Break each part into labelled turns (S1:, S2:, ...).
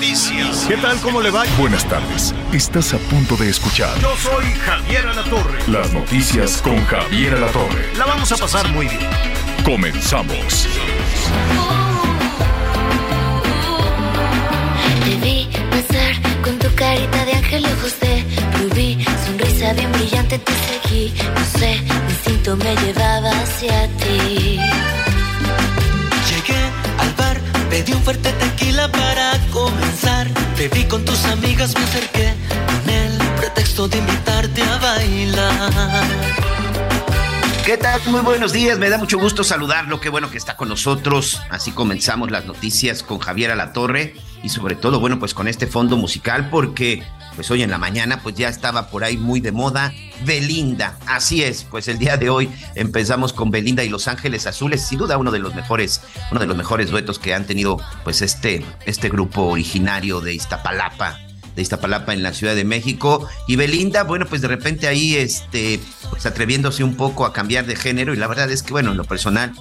S1: noticias.
S2: ¿Qué tal? ¿Cómo le va?
S3: Buenas tardes. Estás a punto de escuchar
S2: Yo soy Javier Alatorre.
S3: las noticias con Javier Alatorre.
S2: La vamos a pasar muy bien.
S3: Comenzamos.
S4: Te vi pasar con tu carita de ángel ojos de rubí, sonrisa bien brillante te seguí, no sé, mi instinto me llevaba hacia ti.
S5: Pedí un fuerte tequila para comenzar. Te vi con tus amigas, me acerqué con el pretexto de invitarte a bailar.
S6: ¿Qué tal? Muy buenos días, me da mucho gusto saludarlo, qué bueno que está con nosotros. Así comenzamos las noticias con Javier Alatorre y sobre todo, bueno, pues con este fondo musical porque pues hoy en la mañana pues ya estaba por ahí muy de moda Belinda. Así es, pues el día de hoy empezamos con Belinda y Los Ángeles Azules, sin duda uno de los mejores, uno de los mejores duetos que han tenido pues este este grupo originario de Iztapalapa de Iztapalapa en la Ciudad de México. Y Belinda, bueno, pues de repente ahí, este, pues atreviéndose un poco a cambiar de género. Y la verdad es que, bueno, en lo personal,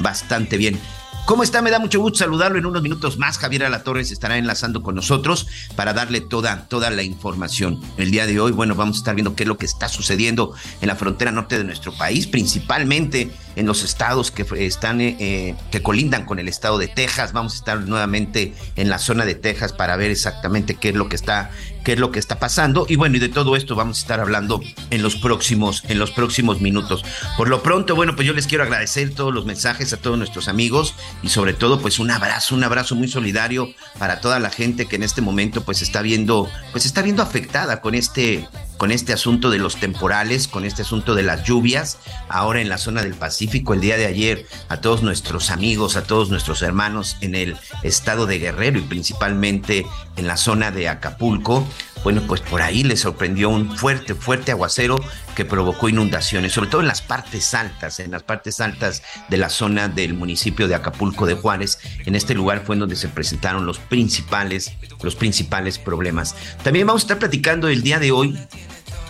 S6: bastante bien. ¿Cómo está? Me da mucho gusto saludarlo. En unos minutos más, Javier Alatorre se estará enlazando con nosotros para darle toda, toda la información. El día de hoy, bueno, vamos a estar viendo qué es lo que está sucediendo en la frontera norte de nuestro país, principalmente en los estados que están, eh, que colindan con el estado de Texas. Vamos a estar nuevamente en la zona de Texas para ver exactamente qué es lo que está, qué es lo que está pasando. Y bueno, y de todo esto vamos a estar hablando en los próximos, en los próximos minutos. Por lo pronto, bueno, pues yo les quiero agradecer todos los mensajes a todos nuestros amigos y sobre todo, pues un abrazo, un abrazo muy solidario para toda la gente que en este momento, pues está viendo, pues está viendo afectada con este con este asunto de los temporales, con este asunto de las lluvias, ahora en la zona del Pacífico, el día de ayer, a todos nuestros amigos, a todos nuestros hermanos en el estado de Guerrero y principalmente en la zona de Acapulco, bueno, pues por ahí les sorprendió un fuerte, fuerte aguacero que provocó inundaciones, sobre todo en las partes altas, en las partes altas de la zona del municipio de Acapulco de Juárez. En este lugar fue en donde se presentaron los principales, los principales problemas. También vamos a estar platicando el día de hoy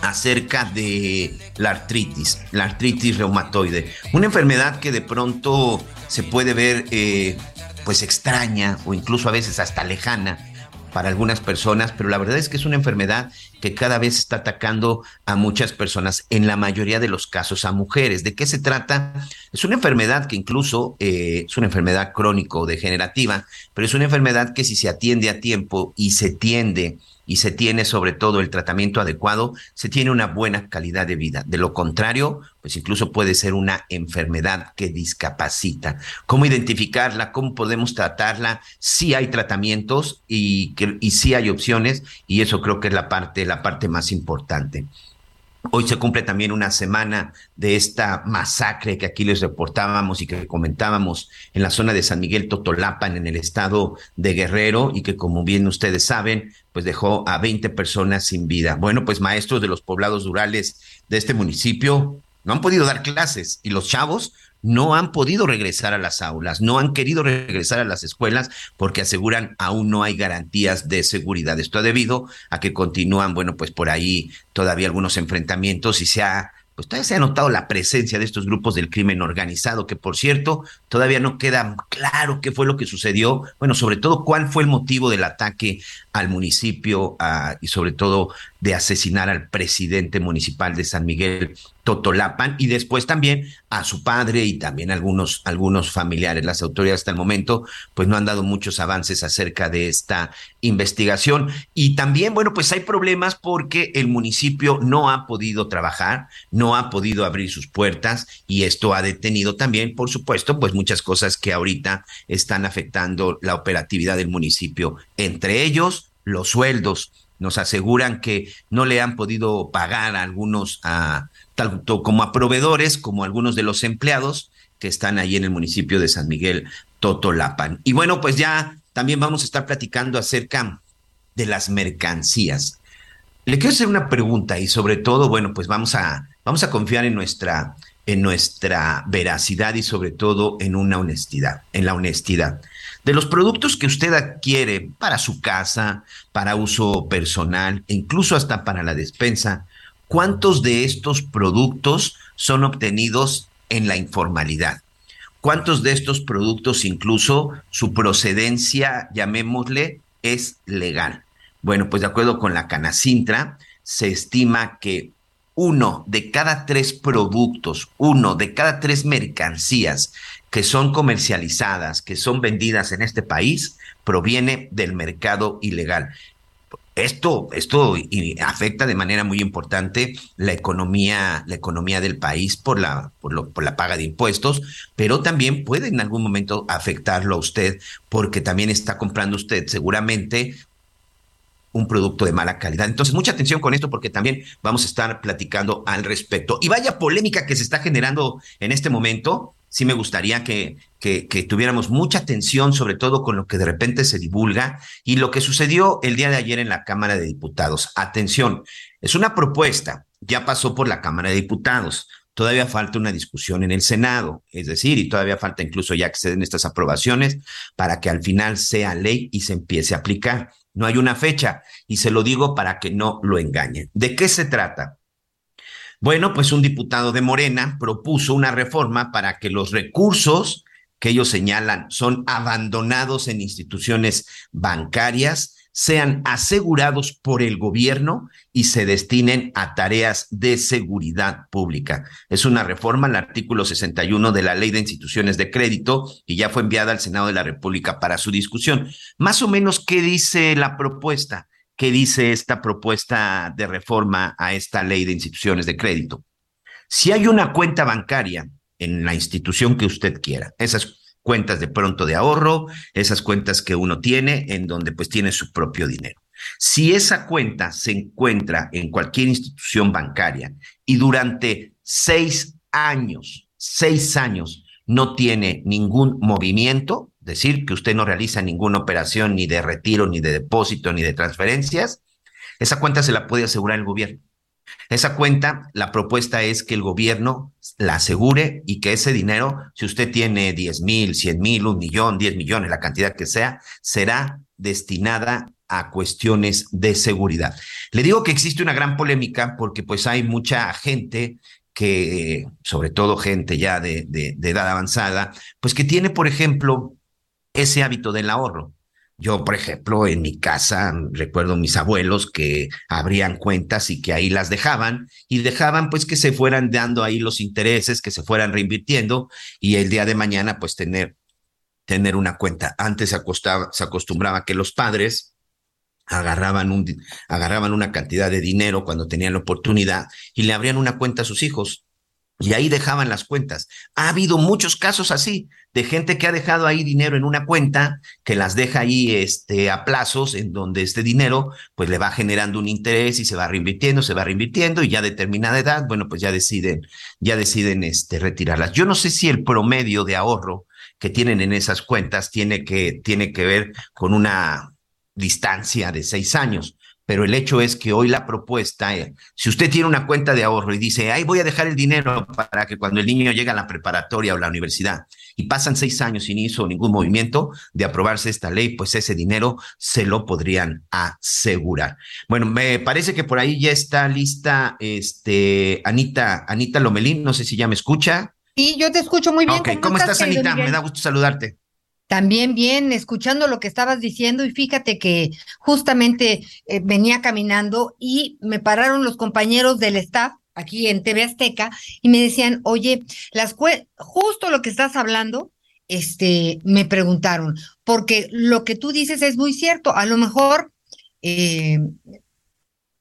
S6: acerca de la artritis, la artritis reumatoide, una enfermedad que de pronto se puede ver eh, pues extraña o incluso a veces hasta lejana para algunas personas, pero la verdad es que es una enfermedad que cada vez está atacando a muchas personas, en la mayoría de los casos a mujeres. ¿De qué se trata? Es una enfermedad que incluso eh, es una enfermedad crónico-degenerativa, pero es una enfermedad que si se atiende a tiempo y se tiende y se tiene sobre todo el tratamiento adecuado, se tiene una buena calidad de vida. De lo contrario, pues incluso puede ser una enfermedad que discapacita. ¿Cómo identificarla? ¿Cómo podemos tratarla? Sí hay tratamientos y, que, hay opciones y eso creo que es la parte, parte más importante. Hoy se cumple también una semana de esta masacre que aquí les reportábamos y que comentábamos en la zona de San Miguel Totolapan, en el estado de Guerrero, y que como bien ustedes saben, pues dejó a 20 personas sin vida. Bueno, pues maestros de los poblados rurales de este municipio no han podido dar clases y los chavos no han podido regresar a las aulas, no han querido regresar a las escuelas porque aseguran aún no hay garantías de seguridad. Esto debido a que continúan, bueno, pues por ahí todavía algunos enfrentamientos y se ha pues se ha notado la presencia de estos grupos del crimen organizado, que por cierto, todavía no queda claro qué fue lo que sucedió, bueno, sobre todo cuál fue el motivo del ataque al municipio a, y sobre todo de asesinar al presidente municipal de San Miguel Totolapan y después también a su padre y también algunos algunos familiares. Las autoridades hasta el momento pues no han dado muchos avances acerca de esta investigación y también bueno pues hay problemas porque el municipio no ha podido trabajar, no ha podido abrir sus puertas y esto ha detenido también por supuesto pues muchas cosas que ahorita están afectando la operatividad del municipio, entre ellos los sueldos. Nos aseguran que no le han podido pagar a algunos a tanto como a proveedores como a algunos de los empleados que están ahí en el municipio de San Miguel Totolapan. Y bueno, pues ya también vamos a estar platicando acerca de las mercancías. Le quiero hacer una pregunta y sobre todo, bueno, pues vamos a, vamos a confiar en nuestra, en nuestra veracidad y sobre todo en una honestidad, en la honestidad. De los productos que usted adquiere para su casa, para uso personal e incluso hasta para la despensa, ¿cuántos de estos productos son obtenidos en la informalidad? ¿Cuántos de estos productos incluso su procedencia, llamémosle, es legal? Bueno, pues de acuerdo con la Canacintra, se estima que uno de cada tres productos, uno de cada tres mercancías que son comercializadas, que son vendidas en este país, proviene del mercado ilegal. Esto, esto afecta de manera muy importante la economía, la economía del país por la, por, por la paga de impuestos, pero también puede en algún momento afectarlo a usted porque también está comprando usted seguramente un producto de mala calidad. Entonces, mucha atención con esto porque también vamos a estar platicando al respecto. Y vaya polémica que se está generando en este momento. Sí me gustaría que, que, tuviéramos mucha atención, sobre todo con lo que de repente se divulga y lo que sucedió el día de ayer en la Cámara de Diputados. Atención, es una propuesta, ya pasó por la Cámara de Diputados. Todavía falta una discusión en el Senado, es decir, y todavía falta incluso ya que se den estas aprobaciones para que al final sea ley y se empiece a aplicar. No hay una fecha y se lo digo para que no lo engañen. ¿De qué se trata? Bueno, pues un diputado de Morena propuso una reforma para que los recursos que ellos señalan son abandonados en instituciones bancarias sean asegurados por el gobierno y se destinen a tareas de seguridad pública. Es una reforma al artículo 61 de la Ley de Instituciones de Crédito y ya fue enviada al Senado de la República para su discusión. Más o menos, ¿qué dice la propuesta? ¿Qué dice esta propuesta de reforma a esta Ley de Instituciones de Crédito? Si hay una cuenta bancaria en la institución que usted quiera, esas cuentas de pronto de ahorro, esas cuentas que uno tiene en donde pues tiene su propio dinero. Si esa cuenta se encuentra en cualquier institución bancaria y durante seis años, seis años, no tiene ningún movimiento, decir que usted no realiza ninguna operación ni de retiro, ni de depósito, ni de transferencias, esa cuenta se la puede asegurar el gobierno. Esa cuenta, la propuesta es que el gobierno la asegure y que ese dinero, si usted tiene 10 mil, 100 mil, un millón, 10 millones, la cantidad que sea, será destinada a cuestiones de seguridad. Le digo que existe una gran polémica porque pues hay mucha gente que, sobre todo gente ya de, de, de edad avanzada, pues que tiene, por ejemplo, ese hábito del ahorro. Yo, por ejemplo, en mi casa recuerdo mis abuelos que abrían cuentas y que ahí las dejaban y dejaban pues que se fueran dando ahí los intereses, que se fueran reinvirtiendo y el día de mañana pues tener, tener una cuenta. Antes se, acostumbraba que los padres agarraban, un, agarraban una cantidad de dinero cuando tenían la oportunidad y le abrían una cuenta a sus hijos y ahí dejaban las cuentas. Ha habido muchos casos así de gente que ha dejado ahí dinero en una cuenta, que las deja ahí este, a plazos, en donde este dinero pues le va generando un interés y se va reinvirtiendo, se va reinvirtiendo y ya a determinada edad, bueno, pues ya deciden, ya deciden este, retirarlas. Yo no sé si el promedio de ahorro que tienen en esas cuentas tiene que, tiene que ver con una distancia de seis años pero el hecho es que hoy la propuesta, eh, si usted tiene una cuenta de ahorro y dice, ahí voy a dejar el dinero para que cuando el niño llegue a la preparatoria o la universidad y pasan seis años sin hizo ningún movimiento de aprobarse esta ley, pues ese dinero se lo podrían asegurar. Bueno, me parece que por ahí ya está lista este Anita, Anita Lomelín, no sé si ya me escucha.
S7: Sí, yo te escucho muy bien.
S6: Ok, ¿cómo, ¿cómo estás, Anita? Me da gusto saludarte.
S7: También bien, escuchando lo que estabas diciendo y fíjate que justamente eh, venía caminando y me pararon los compañeros del staff aquí en TV Azteca y me decían, oye, las justo lo que estás hablando, este, me preguntaron, porque lo que tú dices es muy cierto, a lo mejor, eh,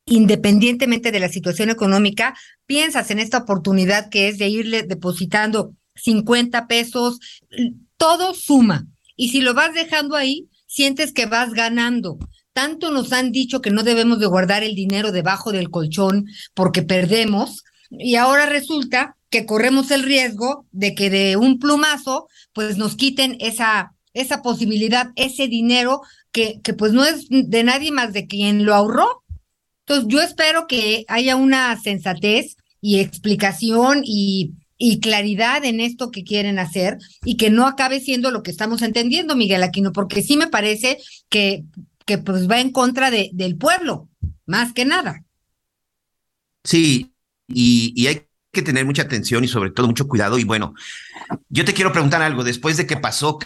S7: independientemente de la situación económica, piensas en esta oportunidad que es de irle depositando 50 pesos, todo suma. Y si lo vas dejando ahí, sientes que vas ganando. Tanto nos han dicho que no debemos de guardar el dinero debajo del colchón porque perdemos, y ahora resulta que corremos el riesgo de que de un plumazo, pues nos quiten esa, esa posibilidad, ese dinero que, que pues no es de nadie más de quien lo ahorró. Entonces, yo espero que haya una sensatez y explicación y, y claridad en esto que quieren hacer y que no acabe siendo lo que estamos entendiendo, Miguel Aquino, porque sí me parece que, que pues va en contra de, del pueblo, más que nada.
S6: Sí, y, y hay que tener mucha atención y sobre todo mucho cuidado. Y bueno, yo te quiero preguntar algo, después de que pasó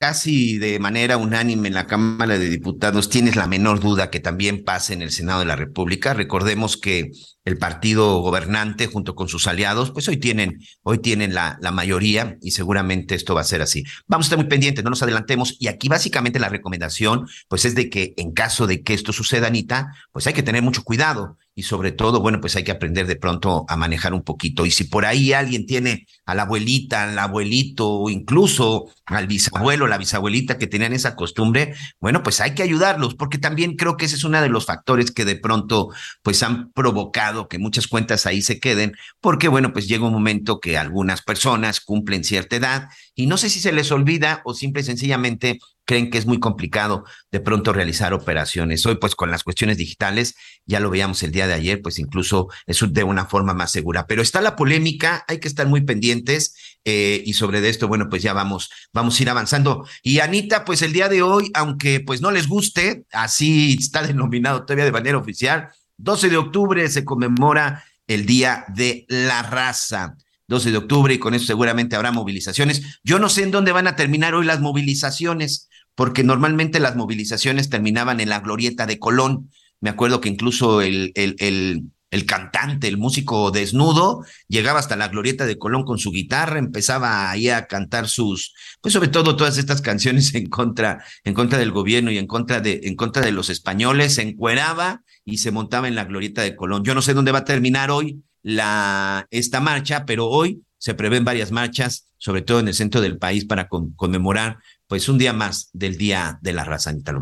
S6: casi de manera unánime en la Cámara de Diputados, ¿tienes la menor duda que también pase en el Senado de la República? Recordemos que el partido gobernante junto con sus aliados, pues hoy tienen, hoy tienen la, la mayoría y seguramente esto va a ser así. Vamos a estar muy pendientes, no nos adelantemos. Y aquí básicamente la recomendación, pues es de que en caso de que esto suceda, Anita, pues hay que tener mucho cuidado y sobre todo, bueno, pues hay que aprender de pronto a manejar un poquito. Y si por ahí alguien tiene a la abuelita, al abuelito, o incluso al bisabuelo, la bisabuelita que tenían esa costumbre, bueno, pues hay que ayudarlos, porque también creo que ese es uno de los factores que de pronto, pues han provocado que muchas cuentas ahí se queden, porque bueno, pues llega un momento que algunas personas cumplen cierta edad y no sé si se les olvida o simple y sencillamente creen que es muy complicado de pronto realizar operaciones. Hoy, pues con las cuestiones digitales, ya lo veíamos el día de ayer, pues incluso es de una forma más segura. Pero está la polémica, hay que estar muy pendientes eh, y sobre esto, bueno, pues ya vamos, vamos a ir avanzando. Y Anita, pues el día de hoy, aunque pues no les guste, así está denominado todavía de manera oficial, 12 de octubre se conmemora el Día de la Raza. 12 de octubre y con eso seguramente habrá movilizaciones. Yo no sé en dónde van a terminar hoy las movilizaciones, porque normalmente las movilizaciones terminaban en la glorieta de Colón. Me acuerdo que incluso el, el, el, el cantante, el músico desnudo, llegaba hasta la glorieta de Colón con su guitarra, empezaba ahí a cantar sus, pues sobre todo todas estas canciones en contra, en contra del gobierno y en contra de, en contra de los españoles, se encueraba y se montaba en la glorieta de Colón. Yo no sé dónde va a terminar hoy la, esta marcha, pero hoy se prevén varias marchas, sobre todo en el centro del país, para conmemorar pues un día más del Día de la Raza, Anita.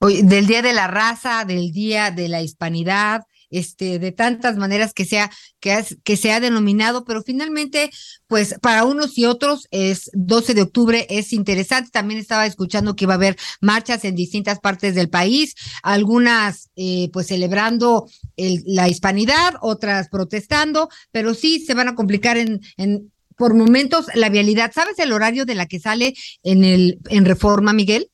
S7: Hoy, del Día de la Raza, del Día de la Hispanidad, este, de tantas maneras que sea, que, que se ha denominado, pero finalmente, pues para unos y otros es 12 de octubre, es interesante. También estaba escuchando que iba a haber marchas en distintas partes del país, algunas eh, pues celebrando el, la hispanidad, otras protestando, pero sí se van a complicar en, en por momentos la vialidad. ¿Sabes el horario de la que sale en el en Reforma, Miguel?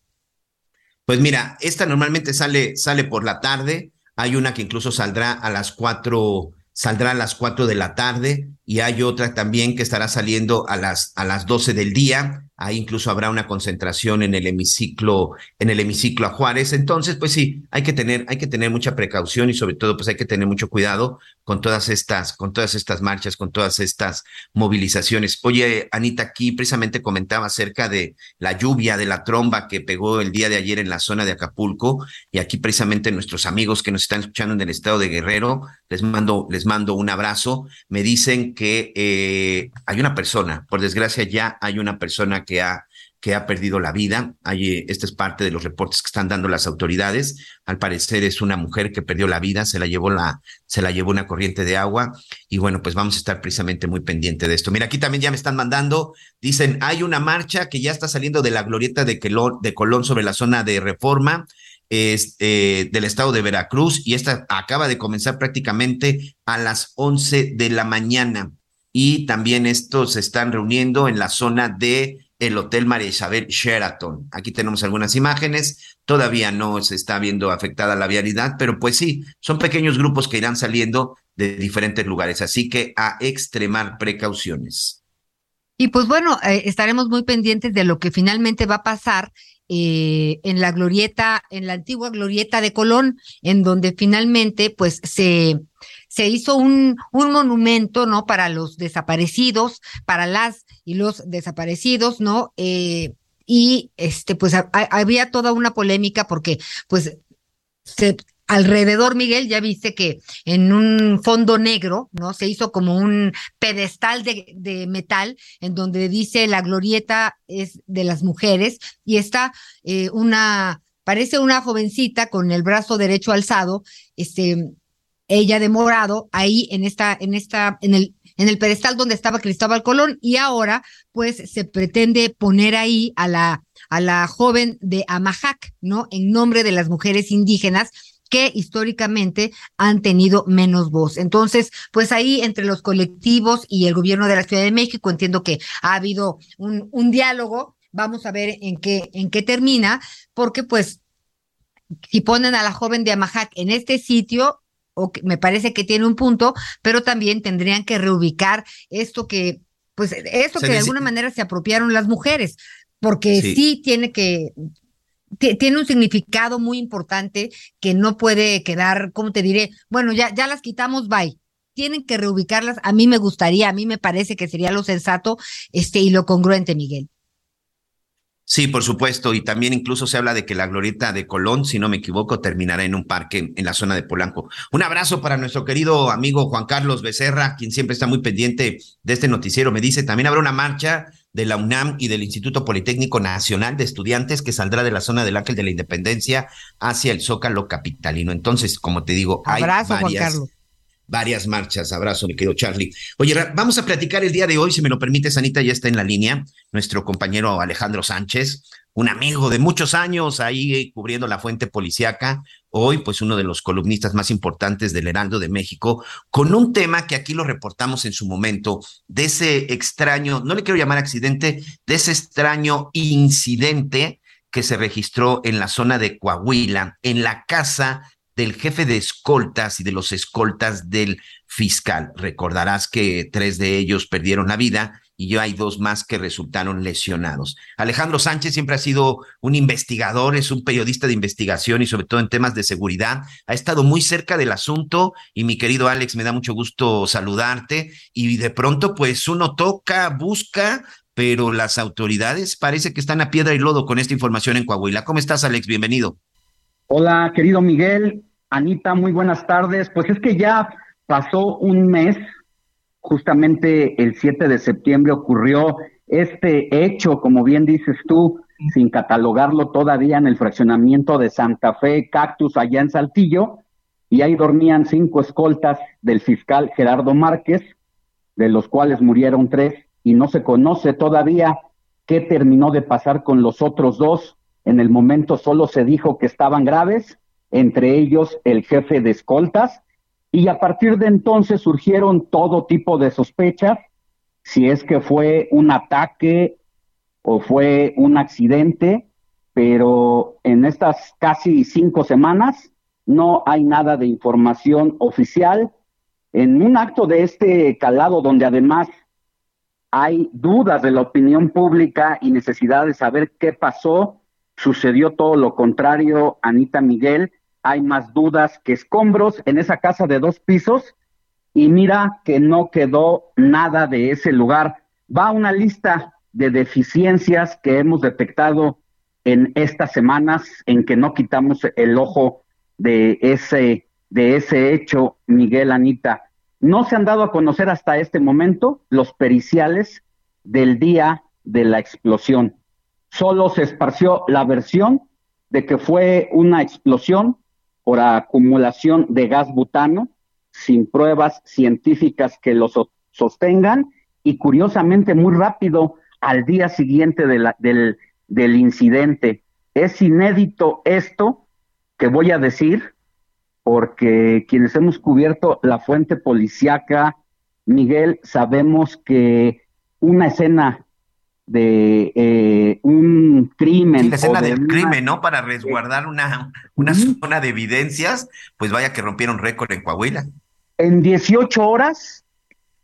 S6: Pues mira, esta normalmente sale, sale por la tarde, hay una que incluso saldrá a las cuatro, saldrá a las cuatro de la tarde y hay otra también que estará saliendo a las, a las doce del día. Ahí incluso habrá una concentración en el hemiciclo, en el hemiciclo a Juárez. Entonces, pues sí, hay que tener, hay que tener mucha precaución y sobre todo, pues hay que tener mucho cuidado con todas estas, con todas estas marchas, con todas estas movilizaciones. Oye, Anita, aquí precisamente comentaba acerca de la lluvia, de la tromba que pegó el día de ayer en la zona de Acapulco. Y aquí precisamente nuestros amigos que nos están escuchando en el estado de Guerrero, les mando, les mando un abrazo. Me dicen que eh, hay una persona, por desgracia ya hay una persona que ha, que ha perdido la vida. Hay, esta es parte de los reportes que están dando las autoridades. Al parecer es una mujer que perdió la vida, se la llevó la, se la llevó una corriente de agua. Y bueno, pues vamos a estar precisamente muy pendiente de esto. Mira, aquí también ya me están mandando, dicen, hay una marcha que ya está saliendo de la glorieta de, de Colón sobre la zona de reforma. Es, eh, del estado de Veracruz y esta acaba de comenzar prácticamente a las 11 de la mañana y también estos se están reuniendo en la zona de el Hotel María Isabel Sheraton. Aquí tenemos algunas imágenes, todavía no se está viendo afectada la vialidad, pero pues sí, son pequeños grupos que irán saliendo de diferentes lugares, así que a extremar precauciones.
S7: Y pues bueno, eh, estaremos muy pendientes de lo que finalmente va a pasar eh, en la glorieta, en la antigua glorieta de Colón, en donde finalmente pues se, se hizo un, un monumento, ¿no? Para los desaparecidos, para las y los desaparecidos, ¿no? Eh, y este, pues había toda una polémica porque pues se alrededor, Miguel, ya viste que en un fondo negro, ¿no? Se hizo como un pedestal de, metal en donde dice la glorieta es de las mujeres y está eh, una, parece una jovencita con el brazo derecho alzado, este, ella de morado, ahí en esta, en esta, en el, en el pedestal donde estaba Cristóbal Colón, y ahora, pues, se pretende poner ahí a la, a la joven de Amajac, ¿no? En nombre de las mujeres indígenas que históricamente han tenido menos voz. Entonces, pues ahí entre los colectivos y el gobierno de la Ciudad de México entiendo que ha habido un, un diálogo. Vamos a ver en qué, en qué termina, porque pues si ponen a la joven de Amajac en este sitio, me parece que tiene un punto, pero también tendrían que reubicar esto que, pues, esto que de alguna manera se apropiaron las mujeres, porque sí, tiene que, tiene un significado muy importante que no puede quedar, ¿cómo te diré? Bueno, ya, ya las quitamos, bye. Tienen que reubicarlas. A mí me gustaría, a mí me parece que sería lo sensato este, y lo congruente, Miguel.
S6: Sí, por supuesto, y también incluso se habla de que la glorieta de Colón, si no me equivoco, terminará en un parque en la zona de Polanco. Un abrazo para nuestro querido amigo Juan Carlos Becerra, quien siempre está muy pendiente de este noticiero. Me dice, también habrá una marcha de la UNAM y del Instituto Politécnico Nacional de Estudiantes que saldrá de la zona del Ángel de la Independencia hacia el Zócalo Capitalino. Entonces, como te digo,
S7: abrazo,
S6: hay varias,
S7: Juan
S6: varias marchas. Abrazo, mi querido Charlie. Oye, vamos a platicar el día de hoy, si me lo permite, Sanita, ya está en la línea, nuestro compañero Alejandro Sánchez, un amigo de muchos años ahí cubriendo la fuente policiaca, hoy pues uno de los columnistas más importantes del Heraldo de México, con un tema que aquí lo reportamos en su momento, de ese extraño, no le quiero llamar accidente, de ese extraño incidente que se registró en la zona de Coahuila, en la casa del jefe de escoltas y de los escoltas del fiscal. Recordarás que tres de ellos perdieron la vida y yo hay dos más que resultaron lesionados. Alejandro Sánchez siempre ha sido un investigador, es un periodista de investigación y sobre todo en temas de seguridad. Ha estado muy cerca del asunto y mi querido Alex, me da mucho gusto saludarte y de pronto pues uno toca, busca, pero las autoridades parece que están a piedra y lodo con esta información en Coahuila. ¿Cómo estás, Alex? Bienvenido.
S8: Hola, querido Miguel. Anita, muy buenas tardes. Pues es que ya pasó un mes, justamente el 7 de septiembre ocurrió este hecho, como bien dices tú, sin catalogarlo todavía en el fraccionamiento de Santa Fe, Cactus, allá en Saltillo, y ahí dormían cinco escoltas del fiscal Gerardo Márquez, de los cuales murieron tres, y no se conoce todavía qué terminó de pasar con los otros dos. En el momento solo se dijo que estaban graves entre ellos el jefe de escoltas, y a partir de entonces surgieron todo tipo de sospechas, si es que fue un ataque o fue un accidente, pero en estas casi cinco semanas no hay nada de información oficial. En un acto de este calado, donde además hay dudas de la opinión pública y necesidad de saber qué pasó, sucedió todo lo contrario, Anita Miguel, hay más dudas que escombros en esa casa de dos pisos y mira que no quedó nada de ese lugar. Va una lista de deficiencias que hemos detectado en estas semanas en que no quitamos el ojo de ese de ese hecho, Miguel Anita. No se han dado a conocer hasta este momento los periciales del día de la explosión. Solo se esparció la versión de que fue una explosión por acumulación de gas butano sin pruebas científicas que lo sostengan y curiosamente muy rápido al día siguiente de la, del, del incidente. Es inédito esto que voy a decir porque quienes hemos cubierto la fuente policíaca, Miguel, sabemos que una escena de eh, un crimen.
S6: Sí, la escena del crimen, ¿no? Para resguardar una, una zona de evidencias, pues vaya que rompieron récord en Coahuila.
S8: En 18 horas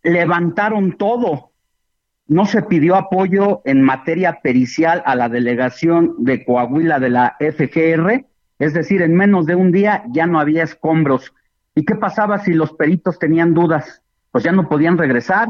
S8: levantaron todo. No se pidió apoyo en materia pericial a la delegación de Coahuila de la FGR, es decir, en menos de un día ya no había escombros. ¿Y qué pasaba si los peritos tenían dudas? Pues ya no podían regresar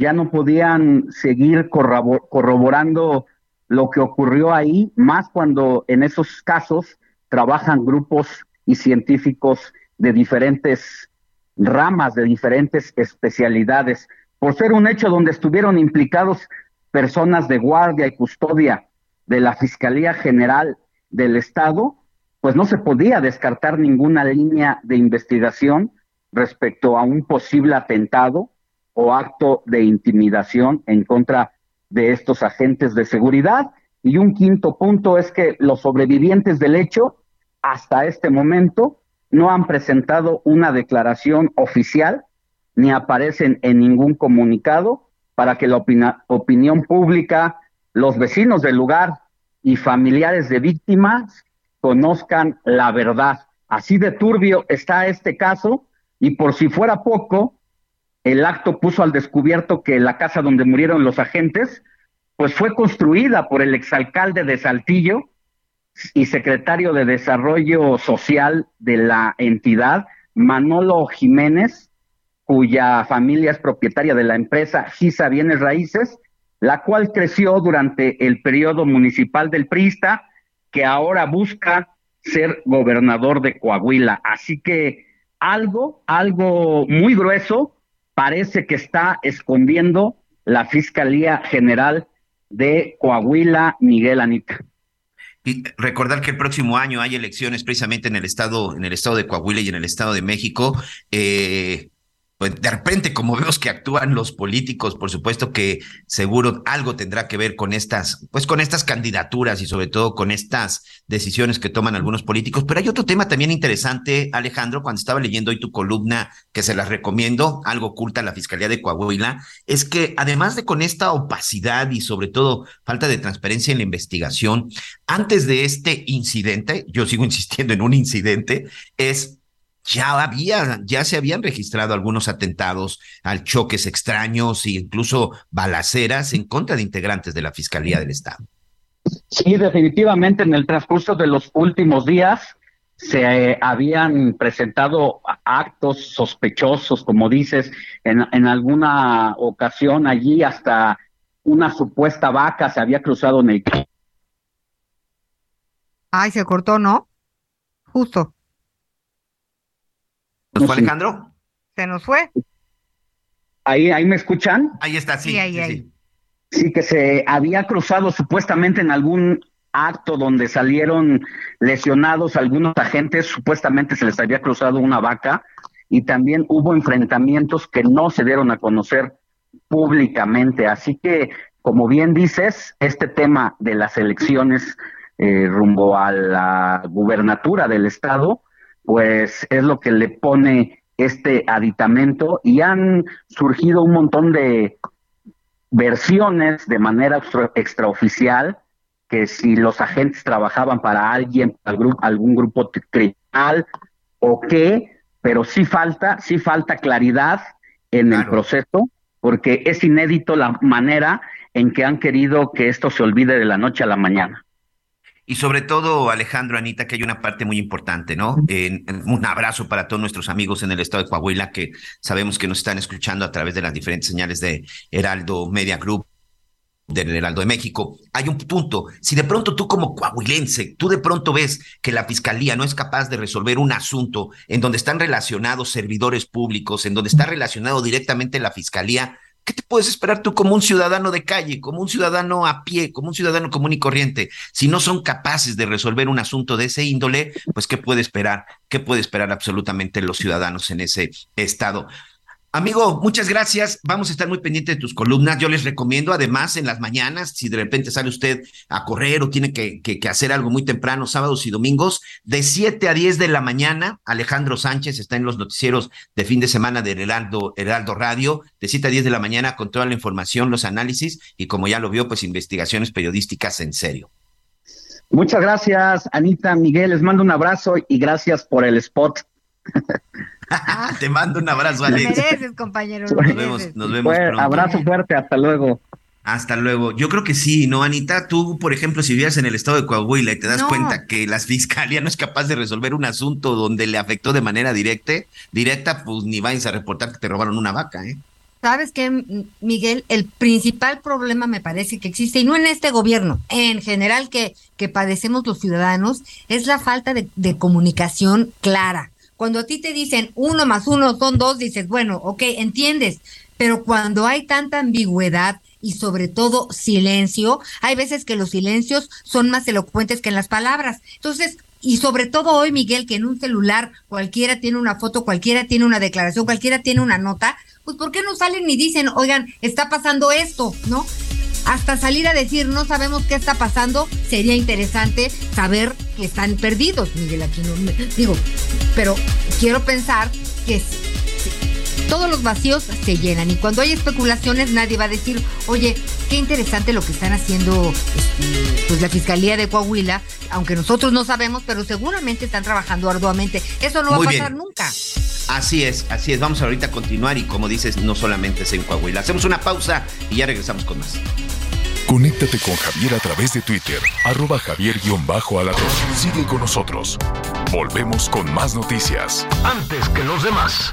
S8: ya no podían seguir corroborando lo que ocurrió ahí, más cuando en esos casos trabajan grupos y científicos de diferentes ramas, de diferentes especialidades. Por ser un hecho donde estuvieron implicados personas de guardia y custodia de la Fiscalía General del Estado, pues no se podía descartar ninguna línea de investigación respecto a un posible atentado o acto de intimidación en contra de estos agentes de seguridad. Y un quinto punto es que los sobrevivientes del hecho hasta este momento no han presentado una declaración oficial ni aparecen en ningún comunicado para que la opinión pública, los vecinos del lugar y familiares de víctimas conozcan la verdad. Así de turbio está este caso y por si fuera poco, el acto puso al descubierto que la casa donde murieron los agentes, pues fue construida por el exalcalde de Saltillo y secretario de Desarrollo Social de la entidad, Manolo Jiménez, cuya familia es propietaria de la empresa Gisa Bienes Raíces, la cual creció durante el periodo municipal del Prista, que ahora busca ser gobernador de Coahuila. Así que algo, algo muy grueso parece que está escondiendo la Fiscalía General de Coahuila, Miguel Anita.
S6: Y recordar que el próximo año hay elecciones precisamente en el estado, en el estado de Coahuila y en el estado de México. Eh, pues de repente, como vemos que actúan los políticos, por supuesto que seguro algo tendrá que ver con estas, pues con estas candidaturas y sobre todo con estas decisiones que toman algunos políticos. Pero hay otro tema también interesante, Alejandro, cuando estaba leyendo hoy tu columna, que se las recomiendo, algo oculta la Fiscalía de Coahuila, es que además de con esta opacidad y sobre todo falta de transparencia en la investigación, antes de este incidente, yo sigo insistiendo en un incidente, es ya había, ya se habían registrado algunos atentados al choques extraños e incluso balaceras en contra de integrantes de la Fiscalía del Estado.
S8: Sí, definitivamente en el transcurso de los últimos días se eh, habían presentado actos sospechosos, como dices, en, en alguna ocasión allí hasta una supuesta vaca se había cruzado en el...
S7: Ay, se cortó, ¿no? Justo.
S6: ¿Nos fue Alejandro?
S7: Se nos fue.
S8: Ahí, ahí me escuchan.
S6: Ahí está, sí.
S7: Sí, ahí,
S6: sí,
S7: ahí.
S6: sí.
S8: Sí, que se había cruzado supuestamente en algún acto donde salieron lesionados algunos agentes, supuestamente se les había cruzado una vaca y también hubo enfrentamientos que no se dieron a conocer públicamente. Así que, como bien dices, este tema de las elecciones eh, rumbo a la gubernatura del estado, pues es lo que le pone este aditamento y han surgido un montón de versiones de manera extra- extraoficial que si los agentes trabajaban para alguien, algún, algún grupo criminal o qué, pero sí falta, sí falta claridad en el proceso, porque es inédito la manera en que han querido que esto se olvide de la noche a la mañana.
S6: Y sobre todo, Alejandro, Anita, que hay una parte muy importante, ¿no? Un abrazo para todos nuestros amigos en el estado de Coahuila que sabemos que nos están escuchando a través de las diferentes señales de Heraldo Media Group, del Heraldo de México. Hay un punto, si de pronto tú como coahuilense, tú de pronto ves que la fiscalía no es capaz de resolver un asunto en donde están relacionados servidores públicos, en donde está relacionado directamente la fiscalía, ¿Qué te puedes esperar tú como un ciudadano de calle, como un ciudadano a pie, como un ciudadano común y corriente? Si no son capaces de resolver un asunto de ese índole, pues ¿qué puede esperar? ¿Qué puede esperar absolutamente los ciudadanos en ese estado? Amigo, muchas gracias. Vamos a estar muy pendientes de tus columnas. Yo les recomiendo, además, en las mañanas, si de repente sale usted a correr o tiene que, hacer algo muy temprano, sábados y domingos, de 7 a 10 de la mañana, Alejandro Sánchez está en los noticieros de fin de semana del Heraldo, Heraldo Radio, de 7 a 10 de la mañana con toda la información, los análisis y, como ya lo vio, pues investigaciones periodísticas en serio.
S8: Muchas gracias, Anita, Miguel, les mando un abrazo y gracias por el spot.
S6: Te mando un abrazo,
S7: Lo
S6: Alex.
S7: mereces, compañero, lo
S6: Nos
S7: mereces.
S6: vemos, nos vemos pronto.
S8: abrazo fuerte, hasta luego.
S6: Hasta luego. Yo creo que sí, ¿no, Anita? Tú, por ejemplo, si vivías en el estado de Coahuila y te das
S7: No.
S6: cuenta que la fiscalía no es capaz de resolver un asunto donde le afectó de manera directa, directa, pues ni vayas a reportar que te robaron una vaca, ¿eh?
S7: ¿Sabes qué, Miguel? El principal problema me parece que existe, y no en este gobierno, en general que, que padecemos los ciudadanos, es la falta de, de comunicación clara. Cuando a ti te dicen uno más uno son dos, dices, bueno, ok, entiendes, pero cuando hay tanta ambigüedad y sobre todo silencio. Hay veces que los silencios son más elocuentes que las palabras. Entonces, y sobre todo hoy, Miguel, que en un celular cualquiera tiene una foto, cualquiera tiene una declaración, cualquiera tiene una nota, pues ¿por qué no salen y dicen, oigan, está pasando esto, ¿no? Hasta salir a decir, no sabemos qué está pasando, sería interesante saber que están perdidos, Miguel Aquino. Digo, pero quiero pensar que todos los vacíos se llenan y cuando hay especulaciones nadie va a decir, oye, qué interesante lo que están haciendo este, pues la Fiscalía de Coahuila, aunque nosotros no sabemos, pero seguramente están trabajando arduamente. Eso no va a pasar nunca.
S6: Así es, así es. Vamos ahorita a continuar y como dices, no solamente es en Coahuila. Hacemos una pausa y ya regresamos con más.
S3: Conéctate con Javier a través de Twitter, arroba javier-alatón. Sigue con nosotros. Volvemos con más noticias.
S2: Antes que los demás.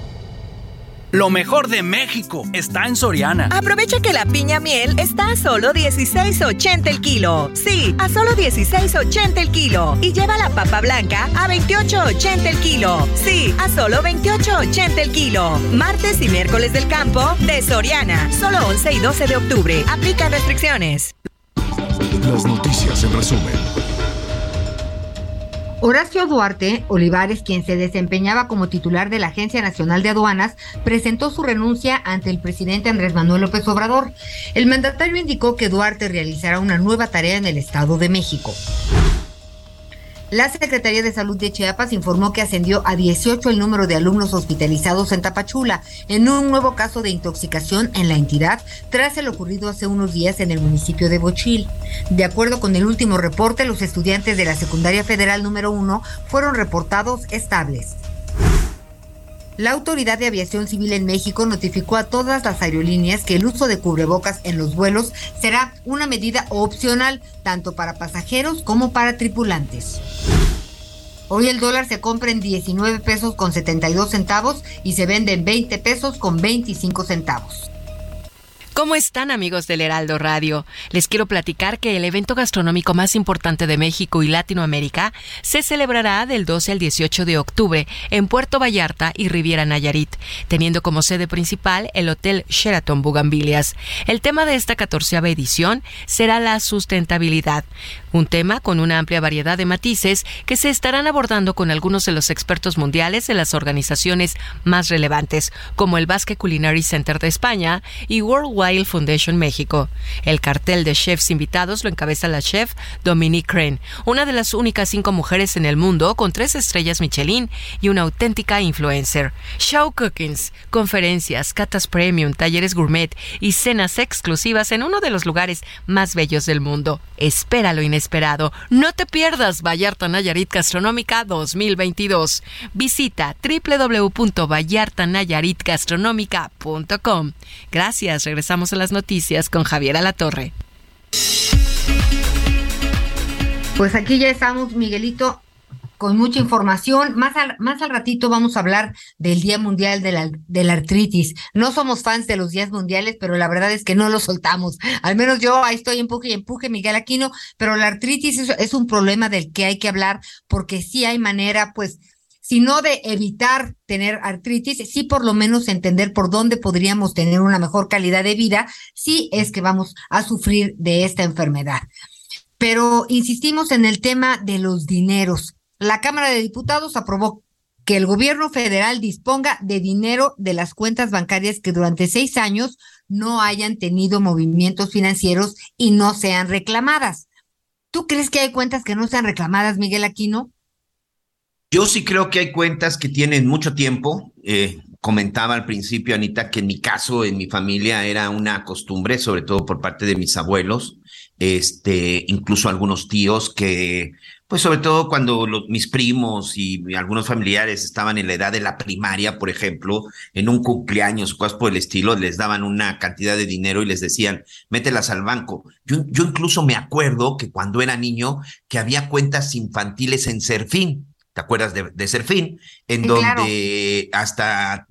S9: Lo mejor de México está en Soriana.
S10: Aprovecha que la piña miel está a solo 16.80 el kilo. Sí, a solo 16.80 el kilo. Y lleva la papa blanca a 28.80 el kilo. Sí, a solo 28.80 el kilo. Martes y miércoles del campo de Soriana. Solo 11 y 12 de octubre. Aplica restricciones.
S3: Las noticias en resumen.
S7: Horacio Duarte Olivares, quien se desempeñaba como titular de la Agencia Nacional de Aduanas, presentó su renuncia ante el presidente Andrés Manuel López Obrador. El mandatario indicó que Duarte realizará una nueva tarea en el Estado de México. La Secretaría de Salud de Chiapas informó que ascendió a 18 el número de alumnos hospitalizados en Tapachula en un nuevo caso de intoxicación en la entidad tras el ocurrido hace unos días en el municipio de Bochil. De acuerdo con el último reporte, los estudiantes de la Secundaria Federal número 1 fueron reportados estables. La Autoridad de Aviación Civil en México notificó a todas las aerolíneas que el uso de cubrebocas en los vuelos será una medida opcional tanto para pasajeros como para tripulantes. Hoy el dólar se compra en 19 pesos con 72 centavos y se vende en 20 pesos con 25 centavos.
S11: ¿Cómo están amigos del Heraldo Radio? Les quiero platicar que el evento gastronómico más importante de México y Latinoamérica se celebrará del 12 al 18 de octubre en Puerto Vallarta y Riviera Nayarit, teniendo como sede principal el Hotel Sheraton Bugambilias. El tema de esta catorceava edición será la sustentabilidad, un tema con una amplia variedad de matices que se estarán abordando con algunos de los expertos mundiales de las organizaciones más relevantes, como el Basque Culinary Center de España y World Foundation México. El cartel de chefs invitados lo encabeza la chef Dominique Crane, una de las únicas cinco mujeres en el mundo con tres estrellas Michelin y una auténtica influencer. Show cookings, conferencias, catas premium, talleres gourmet y cenas exclusivas en uno de los lugares más bellos del mundo. Espera lo inesperado. No te pierdas Vallarta Nayarit Gastronómica 2022. Visita www.vallartanayaritgastronomica.com. Gracias, regresamos a las noticias con Javier Alatorre.
S7: Pues aquí ya estamos, Miguelito, con mucha información. Más al, más al ratito vamos a hablar del Día Mundial de la, de la Artritis. No somos fans de los días mundiales, pero la verdad es que no lo soltamos. Al menos yo ahí estoy empuje y empuje, Miguel Aquino, pero la artritis es un problema del que hay que hablar porque sí hay manera, pues, sino de evitar tener artritis, sí por lo menos entender por dónde podríamos tener una mejor calidad de vida si es que vamos a sufrir de esta enfermedad. Pero insistimos en el tema de los dineros. La Cámara de Diputados aprobó que el gobierno federal disponga de dinero de las cuentas bancarias que durante seis años no hayan tenido movimientos financieros y no sean reclamadas. ¿Tú crees que hay cuentas que no sean reclamadas, Miguel Aquino?
S6: Yo sí creo que hay cuentas que tienen mucho tiempo. Eh, comentaba al principio, Anita, que en mi caso, en mi familia, era una costumbre, sobre todo por parte de mis abuelos, este, incluso algunos tíos que, pues sobre todo cuando mis primos y algunos familiares estaban en la edad de la primaria, por ejemplo, en un cumpleaños o cosas por el estilo, les daban una cantidad de dinero y les decían, mételas al banco. Yo, yo incluso me acuerdo que cuando era niño, que había cuentas infantiles en Serfín ¿te acuerdas de, de Serfín? En
S7: Sí,
S6: donde hasta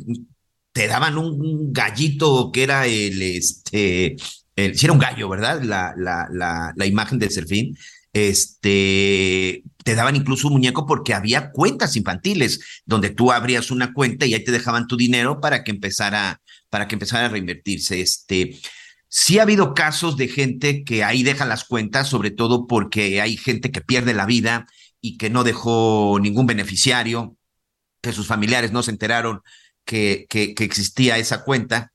S6: te daban un, gallito que era el, este, si era un gallo, ¿verdad? La, la, la, la imagen del Serfín, este, te daban incluso un muñeco porque había cuentas infantiles donde tú abrías una cuenta y ahí te dejaban tu dinero para que empezara, para que empezara a reinvertirse. Este, sí ha habido casos de gente que ahí deja las cuentas, sobre todo porque hay gente que pierde la vida y que no dejó ningún beneficiario, que sus familiares no se enteraron que, que, existía esa cuenta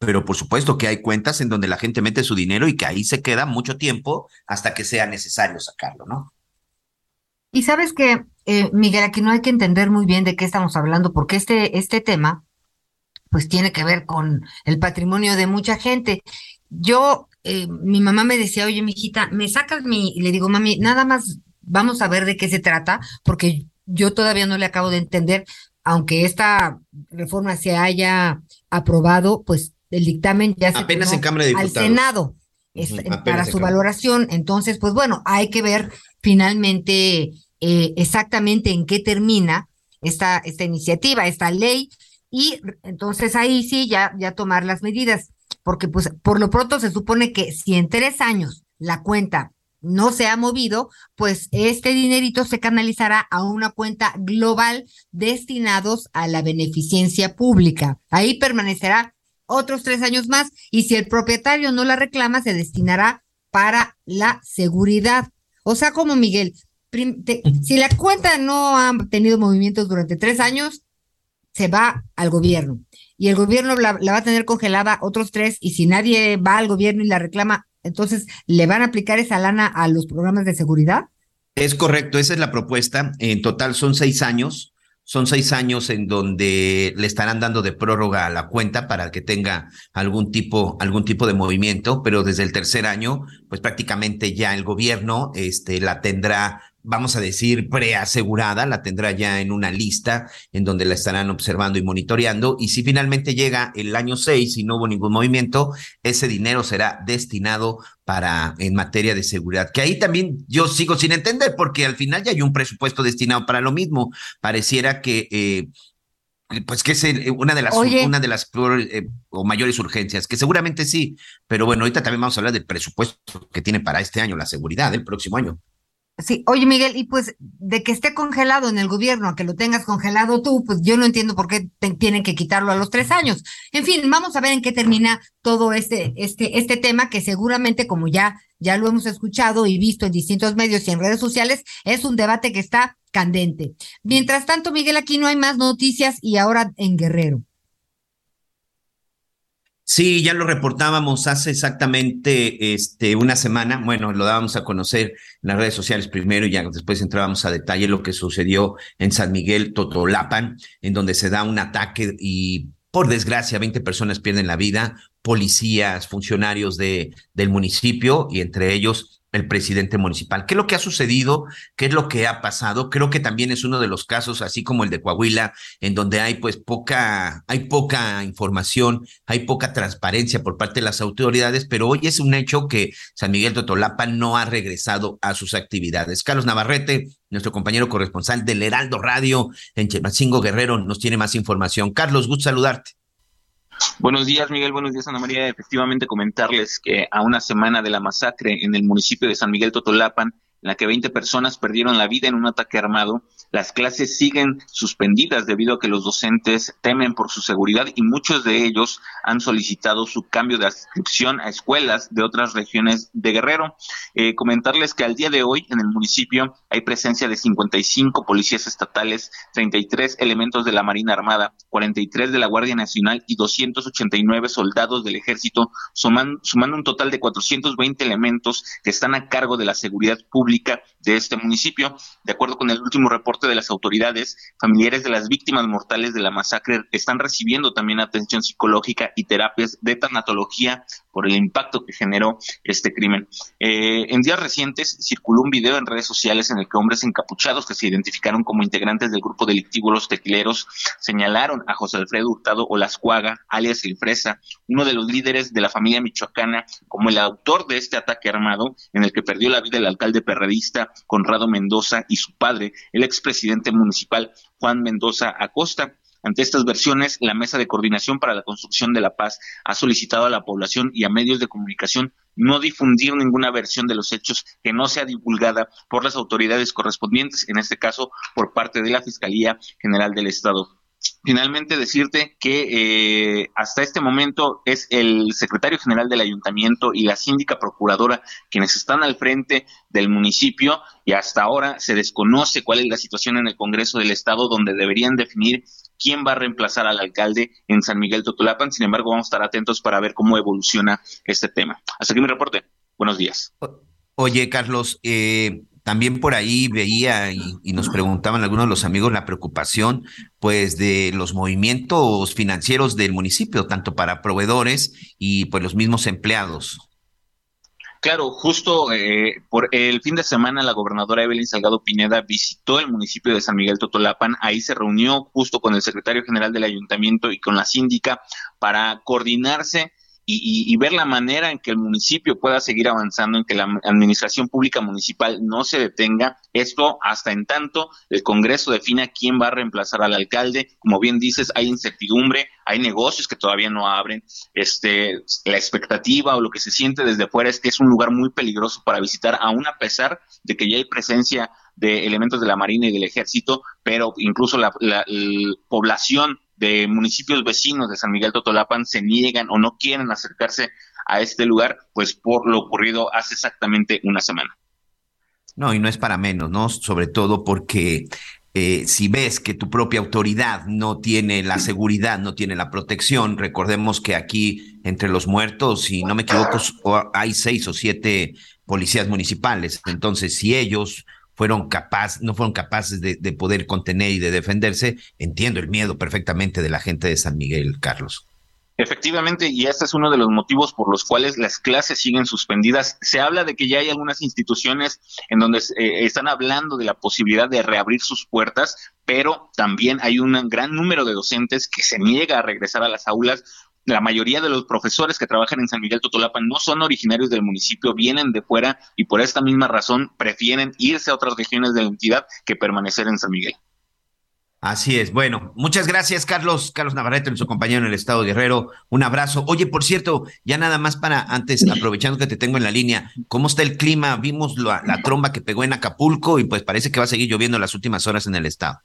S6: pero por supuesto que hay cuentas en donde la gente mete su dinero y que ahí se queda mucho tiempo hasta que sea necesario sacarlo, ¿no?
S7: Y sabes que, eh, Miguel, aquí no hay que entender muy bien de qué estamos hablando, porque este, este tema, pues tiene que ver con el patrimonio de mucha gente. Yo, eh, mi mamá me decía, oye, mijita, me sacas mi, le digo, mami, nada más vamos a ver de qué se trata, porque yo todavía no le acabo de entender, aunque esta reforma se haya aprobado, pues el dictamen ya se
S6: apenas en Cámara de
S7: al Senado para su valoración. Entonces, pues bueno, hay que ver finalmente eh, exactamente en qué termina esta, esta iniciativa, esta ley, y entonces ahí sí ya, ya tomar las medidas, porque pues por lo pronto se supone que si en tres años la cuenta no se ha movido, pues este dinerito se canalizará a una cuenta global destinados a la beneficencia pública. Ahí permanecerá otros tres años más y si el propietario no la reclama, se destinará para la seguridad. O sea, como Miguel, si la cuenta no ha tenido movimientos durante tres años, se va al gobierno y el gobierno la, va a tener congelada otros tres y si nadie va al gobierno y la reclama, entonces le van a aplicar esa lana a los programas de seguridad.
S6: Es correcto, esa es la propuesta. En total son seis años. Son seis años en donde le estarán dando de prórroga a la cuenta para que tenga algún tipo, algún tipo de movimiento, pero desde el tercer año, pues prácticamente ya el gobierno este, la tendrá vamos a decir, preasegurada, la tendrá ya en una lista en donde la estarán observando y monitoreando. Y si finalmente llega el año 6 y no hubo ningún movimiento, ese dinero será destinado para en materia de seguridad. Que ahí también yo sigo sin entender, porque al final ya hay un presupuesto destinado para lo mismo. Pareciera que eh, pues que es una de las una de las eh, o mayores urgencias, que seguramente sí, pero bueno, ahorita también vamos a hablar del presupuesto que tiene para este año la seguridad, el próximo año.
S7: Sí, oye Miguel, y pues de que esté congelado en el gobierno a que lo tengas congelado tú, pues yo no entiendo por qué tienen que quitarlo a los tres años. En fin, vamos a ver en qué termina todo este, este, este tema que seguramente, como ya, ya lo hemos escuchado y visto en distintos medios y en redes sociales, es un debate que está candente. Mientras tanto, Miguel, aquí no hay más noticias y ahora en Guerrero.
S6: Sí, ya lo reportábamos hace exactamente este, una semana. Bueno, lo dábamos a conocer en las redes sociales primero y ya después entrábamos a detalle lo que sucedió en San Miguel Totolapan, en donde se da un ataque y por desgracia 20 personas pierden la vida, policías, funcionarios de, del municipio y entre ellos el presidente municipal. ¿Qué es lo que ha sucedido? ¿Qué es lo que ha pasado? Creo que también es uno de los casos, así como el de Coahuila, en donde hay pues poca, hay poca información, hay poca transparencia por parte de las autoridades, pero hoy es un hecho que San Miguel Totolapa no ha regresado a sus actividades. Carlos Navarrete, nuestro compañero corresponsal del Heraldo Radio en Chemacingo Guerrero, nos tiene más información. Carlos, gusto saludarte.
S12: Buenos días, Miguel. Buenos días, Ana María. Efectivamente, comentarles que a una semana de la masacre en el municipio de San Miguel Totolapan, en la que 20 personas perdieron la vida en un ataque armado. Las clases siguen suspendidas debido a que los docentes temen por su seguridad y muchos de ellos han solicitado su cambio de adscripción a escuelas de otras regiones de Guerrero. Eh, comentarles que al día de hoy en el municipio hay presencia de 55 policías estatales, 33 elementos de la Marina Armada, 43 de la Guardia Nacional y 289 soldados del ejército, sumando un total de 420 elementos que están a cargo de la seguridad pública de este municipio. De acuerdo con el último reporte de las autoridades, familiares de las víctimas mortales de la masacre están recibiendo también atención psicológica y terapias de tanatología por el impacto que generó este crimen. Eh, en días recientes circuló un video en redes sociales en el que hombres encapuchados que se identificaron como integrantes del grupo delictivo Los Tequileros señalaron a José Alfredo Hurtado Olascuaga, alias El Fresa, uno de los líderes de la familia michoacana, como el autor de este ataque armado en el que perdió la vida el alcalde perredista Conrado Mendoza y su padre, el expresidente municipal Juan Mendoza Acosta. Ante estas versiones, la Mesa de Coordinación para la Construcción de la Paz ha solicitado a la población y a medios de comunicación no difundir ninguna versión de los hechos que no sea divulgada por las autoridades correspondientes, en este caso por parte de la Fiscalía General del Estado. Finalmente decirte que eh, hasta este momento es el secretario general del ayuntamiento y la síndica procuradora quienes están al frente del municipio y hasta ahora se desconoce cuál es la situación en el Congreso del Estado donde deberían definir quién va a reemplazar al alcalde en San Miguel Totolapan. Sin embargo, vamos a estar atentos para ver cómo evoluciona este tema. Hasta aquí mi reporte. Buenos días.
S6: Oye, Carlos, eh, también por ahí veía y, nos preguntaban algunos de los amigos la preocupación, pues, de los movimientos financieros del municipio, tanto para proveedores y pues los mismos empleados.
S12: Claro, justo eh, por el fin de semana la gobernadora Evelyn Salgado Pineda visitó el municipio de San Miguel Totolapan, ahí se reunió justo con el secretario general del ayuntamiento y con la síndica para coordinarse y, ver la manera en que el municipio pueda seguir avanzando, en que la administración pública municipal no se detenga. Esto hasta en tanto el Congreso defina quién va a reemplazar al alcalde. Como bien dices, hay incertidumbre, hay negocios que todavía no abren. Este, la expectativa o lo que se siente desde fuera es que es un lugar muy peligroso para visitar, aún a pesar de que ya hay presencia de elementos de la Marina y del Ejército, pero incluso la, la población de municipios vecinos de San Miguel Totolapan se niegan o no quieren acercarse a este lugar, pues por lo ocurrido hace exactamente una semana.
S6: No, y no es para menos, ¿no? Sobre todo porque eh, si ves que tu propia autoridad no tiene la seguridad, no tiene la protección, recordemos que aquí entre los muertos, si no me equivoco, hay seis o siete policías municipales. Entonces, si ellos fueron capaces, no fueron capaces de, de, poder contener y de defenderse, entiendo el miedo perfectamente de la gente de San Miguel, Carlos.
S12: Efectivamente, y este es uno de los motivos por los cuales las clases siguen suspendidas. Se habla de que ya hay algunas instituciones en donde eh, están hablando de la posibilidad de reabrir sus puertas, pero también hay un gran número de docentes que se niega a regresar a las aulas la mayoría de los profesores que trabajan en San Miguel Totolapan no son originarios del municipio, vienen de fuera y por esta misma razón prefieren irse a otras regiones de la entidad que permanecer en San Miguel.
S6: Así es. Bueno, muchas gracias, Carlos. Carlos Navarrete, nuestro compañero en el Estado Guerrero. Un abrazo. Oye, por cierto, ya nada más para antes, aprovechando que te tengo en la línea, ¿cómo está el clima? Vimos la, la tromba que pegó en Acapulco y pues parece que va a seguir lloviendo las últimas horas en el estado.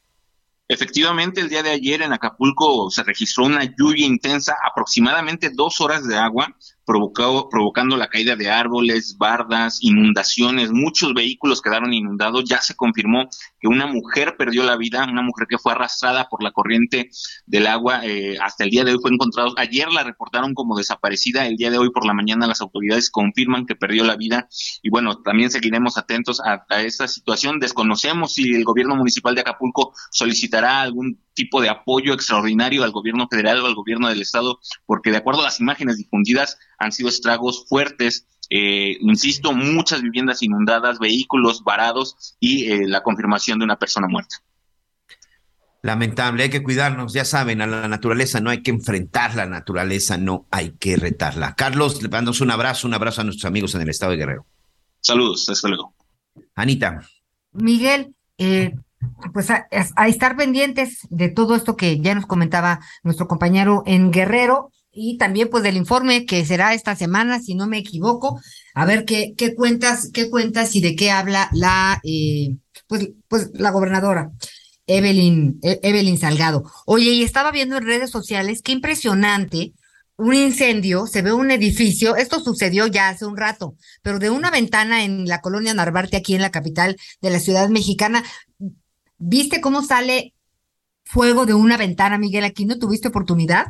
S12: Efectivamente, el día de ayer en Acapulco se registró una lluvia intensa, aproximadamente dos horas de agua, provocado, provocando la caída de árboles, bardas, inundaciones, muchos vehículos quedaron inundados. Ya se confirmó que una mujer perdió la vida, una mujer que fue arrastrada por la corriente del agua. Eh, hasta el día de hoy fue encontrado. Ayer la reportaron como desaparecida. El día de hoy por la mañana las autoridades confirman que perdió la vida. Y bueno, también seguiremos atentos a, a esta situación. Desconocemos si el gobierno municipal de Acapulco solicitará algún tipo de apoyo extraordinario al gobierno federal o al gobierno del estado, porque de acuerdo a las imágenes difundidas han sido estragos fuertes. Eh, insisto, muchas viviendas inundadas, vehículos varados y eh, la confirmación de una persona muerta.
S6: Lamentable, hay que cuidarnos, ya saben, a la naturaleza no hay que enfrentar la naturaleza, no hay que retarla. Carlos, le mandamos un abrazo, un abrazo a nuestros amigos en el estado de Guerrero.
S12: Saludos, hasta luego.
S6: Anita.
S7: Miguel, eh, pues a, estar pendientes de todo esto que ya nos comentaba nuestro compañero en Guerrero y también pues del informe que será esta semana, si no me equivoco, a ver qué, qué cuentas, qué cuentas y de qué habla la, eh, pues, pues la gobernadora. Evelyn, e, Evelyn Salgado. Oye, y estaba viendo en redes sociales, qué impresionante, un incendio, se ve un edificio, esto sucedió ya hace un rato, pero de una ventana en la colonia Narvarte, aquí en la capital de la ciudad mexicana, ¿Viste cómo sale fuego de una ventana, Miguel? ¿Aquí no tuviste oportunidad?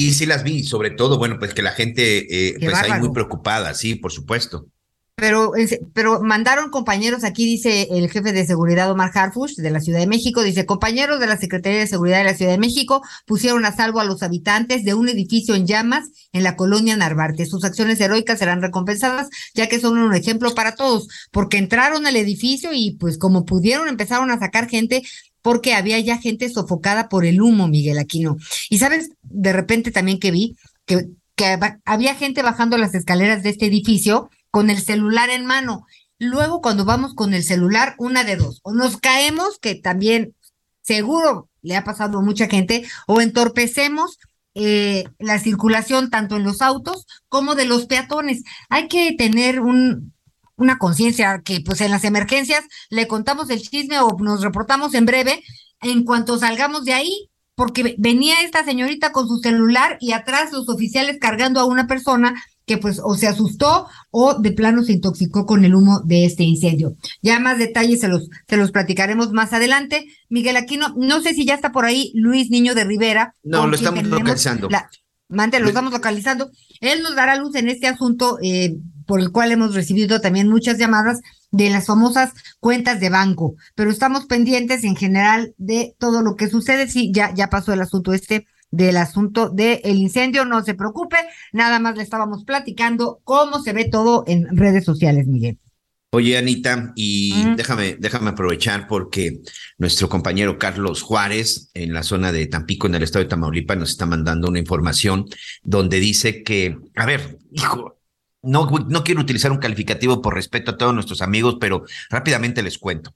S6: Y sí las vi, sobre todo, bueno, pues que la gente, eh, pues ahí muy preocupada, sí, por supuesto.
S7: Pero, pero mandaron compañeros, aquí dice el jefe de seguridad Omar Harfush de la Ciudad de México, dice, compañeros de la Secretaría de Seguridad de la Ciudad de México pusieron a salvo a los habitantes de un edificio en llamas en la colonia Narvarte. Sus acciones heroicas serán recompensadas, ya que son un ejemplo para todos, porque entraron al edificio y pues como pudieron empezaron a sacar gente porque había ya gente sofocada por el humo, Miguel Aquino. Y sabes, de repente también que vi que, había gente bajando las escaleras de este edificio con el celular en mano. Luego, cuando vamos con el celular, una de dos, o nos caemos, que también seguro le ha pasado a mucha gente, o entorpecemos eh, la circulación tanto en los autos como de los peatones. Hay que tener un, una conciencia que pues en las emergencias le contamos el chisme o nos reportamos en breve en cuanto salgamos de ahí, porque venía esta señorita con su celular y atrás los oficiales cargando a una persona que pues o se asustó o de plano se intoxicó con el humo de este incendio. Ya más detalles se los, se los platicaremos más adelante. Miguel Aquino, no sé si ya está por ahí Luis Niño de Rivera.
S6: No, lo estamos localizando.
S7: mante, lo estamos localizando. Él nos dará luz en este asunto eh, por el cual hemos recibido también muchas llamadas de las famosas cuentas de banco, pero estamos pendientes en general de todo lo que sucede. Sí, ya, ya pasó el asunto este del asunto del incendio. No se preocupe, nada más le estábamos platicando cómo se ve todo en redes sociales, Miguel.
S6: Oye, Anita, y déjame, déjame aprovechar porque nuestro compañero Carlos Juárez, en la zona de Tampico, en el estado de Tamaulipas, nos está mandando una información donde dice que, a ver, hijo, no, quiero utilizar un calificativo por respeto a todos nuestros amigos, pero rápidamente les cuento.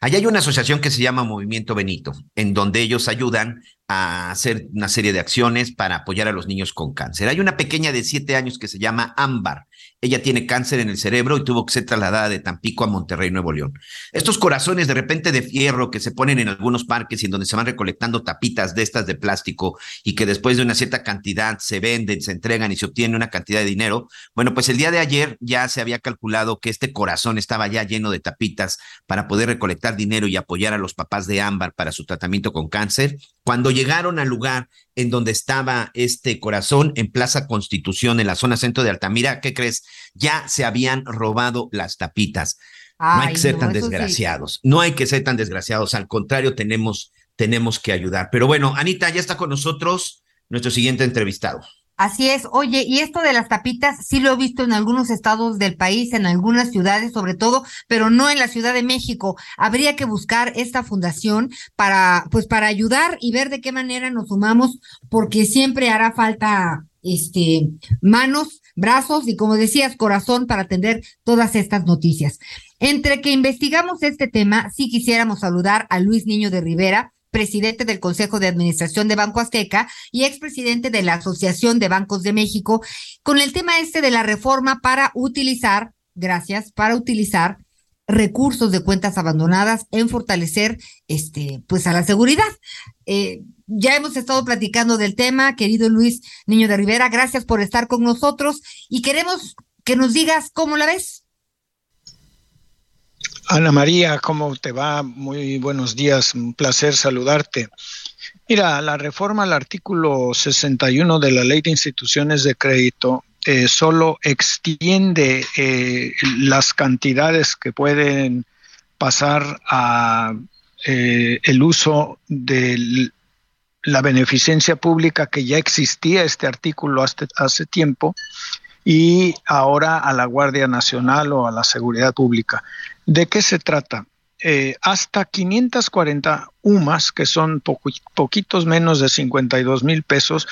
S6: Allá hay una asociación que se llama Movimiento Benito, en donde ellos ayudan a hacer una serie de acciones para apoyar a los niños con cáncer. Hay una pequeña de siete años que se llama Ámbar. Ella tiene cáncer en el cerebro y tuvo que ser trasladada de Tampico a Monterrey, Nuevo León. Estos corazones de repente de fierro que se ponen en algunos parques y en donde se van recolectando tapitas de estas de plástico y que después de una cierta cantidad se venden, se entregan y se obtiene una cantidad de dinero. Bueno, pues el día de ayer ya se había calculado que este corazón estaba ya lleno de tapitas para poder recolectar dinero y apoyar a los papás de Ámbar para su tratamiento con cáncer. Cuando llegaron al lugar en donde estaba este corazón, en Plaza Constitución, en la zona centro de Altamira, ¿qué crees? Ya se habían robado las tapitas. no hay que ser tan desgraciados, no hay que ser tan desgraciados, al contrario, tenemos, tenemos que ayudar. Pero bueno, Anita, ya está con nosotros nuestro siguiente entrevistado.
S7: Así es. Oye, y esto de las tapitas sí lo he visto en algunos estados del país, en algunas ciudades sobre todo, pero no en la Ciudad de México. Habría que buscar esta fundación para, pues, para ayudar y ver de qué manera nos sumamos, porque siempre hará falta, este, manos, brazos y como decías, corazón para atender todas estas noticias. Entre que investigamos este tema, sí quisiéramos saludar a Luis Niño de Rivera, presidente del Consejo de Administración de Banco Azteca y expresidente de la Asociación de Bancos de México, con el tema este de la reforma para utilizar, gracias, para utilizar recursos de cuentas abandonadas en fortalecer este pues a la seguridad. Eh, ya hemos estado platicando del tema, querido Luis Niño de Rivera, gracias por estar con nosotros y queremos que nos digas cómo la ves.
S13: Ana María, ¿cómo te va? Muy buenos días, un placer saludarte. Mira, la reforma al artículo 61 de la Ley de Instituciones de Crédito eh, solo extiende eh, las cantidades que pueden pasar a eh, el uso de la beneficencia pública que ya existía este artículo hace tiempo y ahora a la Guardia Nacional o a la Seguridad Pública. ¿De qué se trata? Eh, hasta 540 UMAS, que son poquitos menos de 52 mil pesos,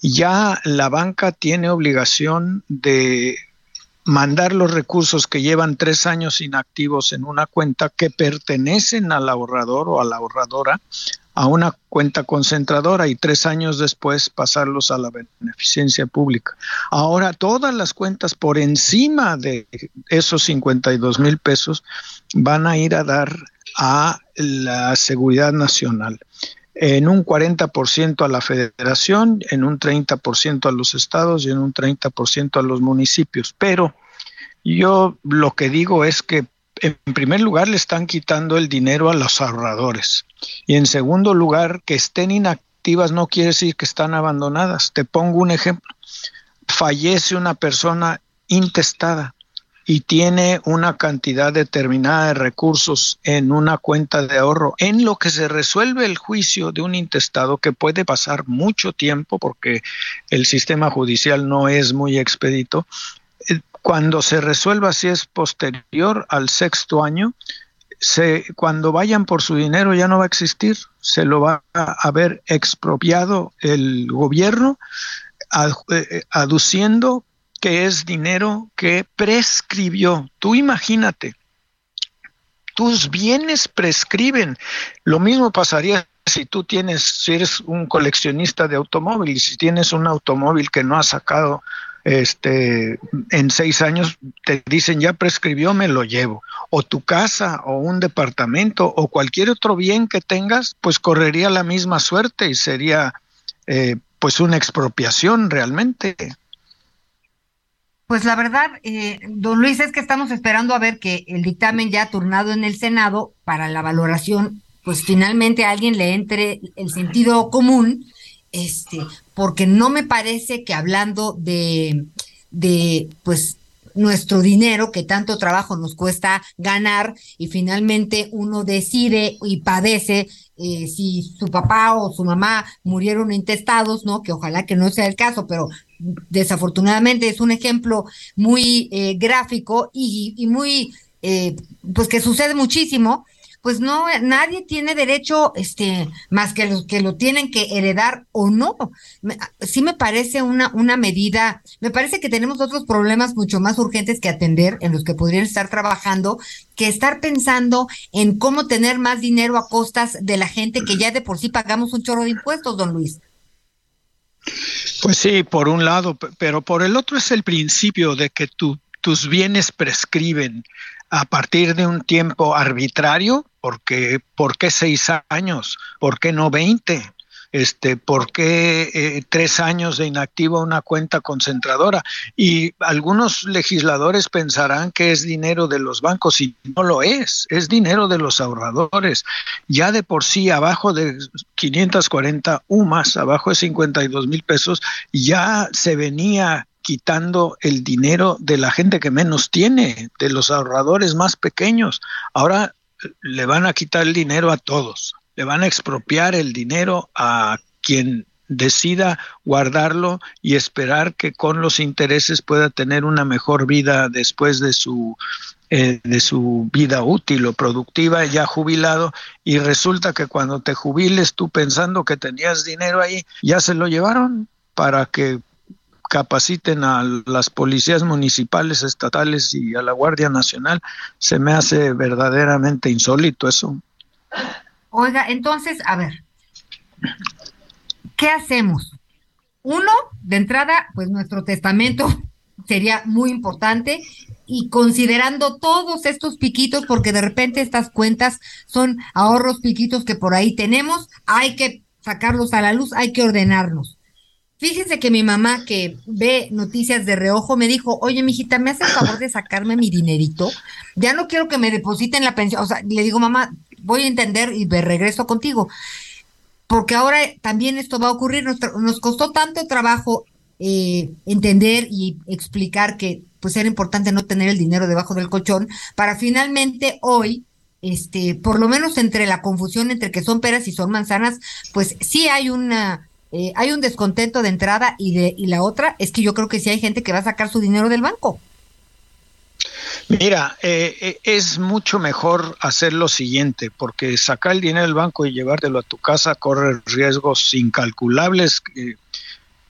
S13: ya la banca tiene obligación de mandar los recursos que llevan tres años inactivos en una cuenta que pertenecen al ahorrador o a la ahorradora a una cuenta concentradora y tres años después pasarlos a la beneficencia pública. Ahora todas las cuentas por encima de esos 52 mil pesos van a ir a dar a la seguridad nacional en un 40% a la federación, en un 30% a los estados y en un 30% a los municipios. Pero yo lo que digo es que en primer lugar le están quitando el dinero a los ahorradores y en segundo lugar que estén inactivas no quiere decir que están abandonadas. Te pongo un ejemplo. Fallece una persona intestada y tiene una cantidad determinada de recursos en una cuenta de ahorro, en lo que se resuelve el juicio de un intestado que puede pasar mucho tiempo porque el sistema judicial no es muy expedito, cuando se resuelva si es posterior al sexto año, se, cuando vayan por su dinero ya no va a existir, se lo va a haber expropiado el gobierno, eh, aduciendo que es dinero que prescribió. Tú imagínate, tus bienes prescriben. Lo mismo pasaría si tú tienes, si eres un coleccionista de automóviles, si tienes un automóvil que no has sacado este, en seis años te dicen ya prescribió, me lo llevo. O tu casa, o un departamento, o cualquier otro bien que tengas, pues correría la misma suerte y sería eh, pues una expropiación realmente.
S7: Pues la verdad, eh, don Luis, es que estamos esperando a ver que el dictamen ya turnado en el Senado para la valoración, pues finalmente a alguien le entre el sentido común este, porque no me parece que hablando de, de, pues, nuestro dinero que tanto trabajo nos cuesta ganar y finalmente uno decide y padece eh, si su papá o su mamá murieron intestados, ¿no? Que ojalá que no sea el caso, pero desafortunadamente es un ejemplo muy eh, gráfico y, y muy, eh, pues que sucede muchísimo pues no, nadie tiene derecho, este, más que los que lo tienen que heredar o no. sí me parece una, una medida, me parece que tenemos otros problemas mucho más urgentes que atender, en los que podrían estar trabajando, que estar pensando en cómo tener más dinero a costas de la gente que ya de por sí pagamos un chorro de impuestos, don Luis.
S13: Pues sí, por un lado, pero por el otro es el principio de que tus bienes prescriben a partir de un tiempo arbitrario, porque ¿por qué seis años? ¿Por qué no veinte? Este, ¿Por qué eh, tres años de inactiva una cuenta concentradora? Y algunos legisladores pensarán que es dinero de los bancos y no lo es, es dinero de los ahorradores. Ya de por sí, abajo de 540 UMAS, abajo de 52 mil pesos, ya se venía quitando el dinero de la gente que menos tiene, de los ahorradores más pequeños. Ahora le van a quitar el dinero a todos, le van a expropiar el dinero a quien decida guardarlo y esperar que con los intereses pueda tener una mejor vida después de su eh, de su vida útil o productiva ya jubilado. Y resulta que cuando te jubiles tú pensando que tenías dinero ahí ya se lo llevaron para que capaciten a las policías municipales, estatales y a la Guardia Nacional, se me hace verdaderamente insólito eso.
S7: Oiga, entonces, a ver, ¿qué hacemos? Uno, de entrada, pues nuestro testamento sería muy importante y considerando todos estos piquitos, porque de repente estas cuentas son ahorros piquitos que por ahí tenemos, hay que sacarlos a la luz, hay que ordenarnos. Fíjense que mi mamá, que ve noticias de reojo, me dijo, oye, mijita, ¿me hace el favor de sacarme mi dinerito? Ya no quiero que me depositen la pensión. O sea, le digo, mamá, voy a entender y me regreso contigo. Porque ahora también esto va a ocurrir. Nos, nos costó tanto trabajo eh, entender y explicar que pues era importante no tener el dinero debajo del colchón para finalmente hoy este, por lo menos entre la confusión entre que son peras y son manzanas, pues sí hay una eh, hay un descontento de entrada y de y la otra es que yo creo que sí hay gente que va a sacar su dinero del banco.
S13: Mira, eh, eh, es mucho mejor hacer lo siguiente, porque sacar el dinero del banco y llevártelo a tu casa corre riesgos incalculables.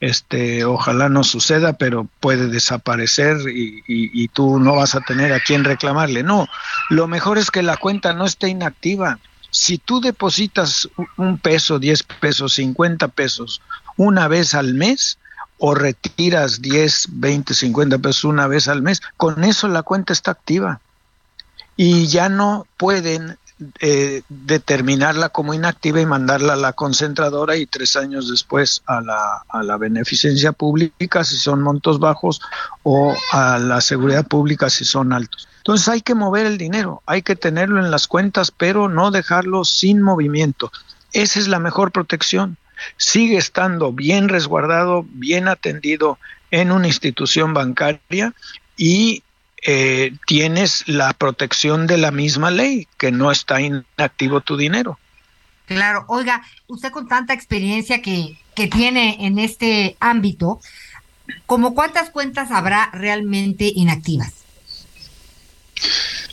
S13: este, ojalá no suceda, pero puede desaparecer y, y, tú no vas a tener a quién reclamarle. No, lo mejor es que la cuenta no esté inactiva si tú depositas un peso, 10 pesos, 50 pesos una vez al mes, o retiras 10, 20, 50 pesos una vez al mes, con eso la cuenta está activa. Y ya no pueden eh, determinarla como inactiva y mandarla a la concentradora y tres años después a la, a la beneficencia pública si son montos bajos o a la seguridad pública si son altos. Entonces hay que mover el dinero, hay que tenerlo en las cuentas, pero no dejarlo sin movimiento. Esa es la mejor protección. Sigue estando bien resguardado, bien atendido en una institución bancaria y eh, tienes la protección de la misma ley, que no está inactivo tu dinero.
S7: Claro, oiga, usted con tanta experiencia que, que tiene en este ámbito, ¿como cuántas cuentas habrá realmente inactivas?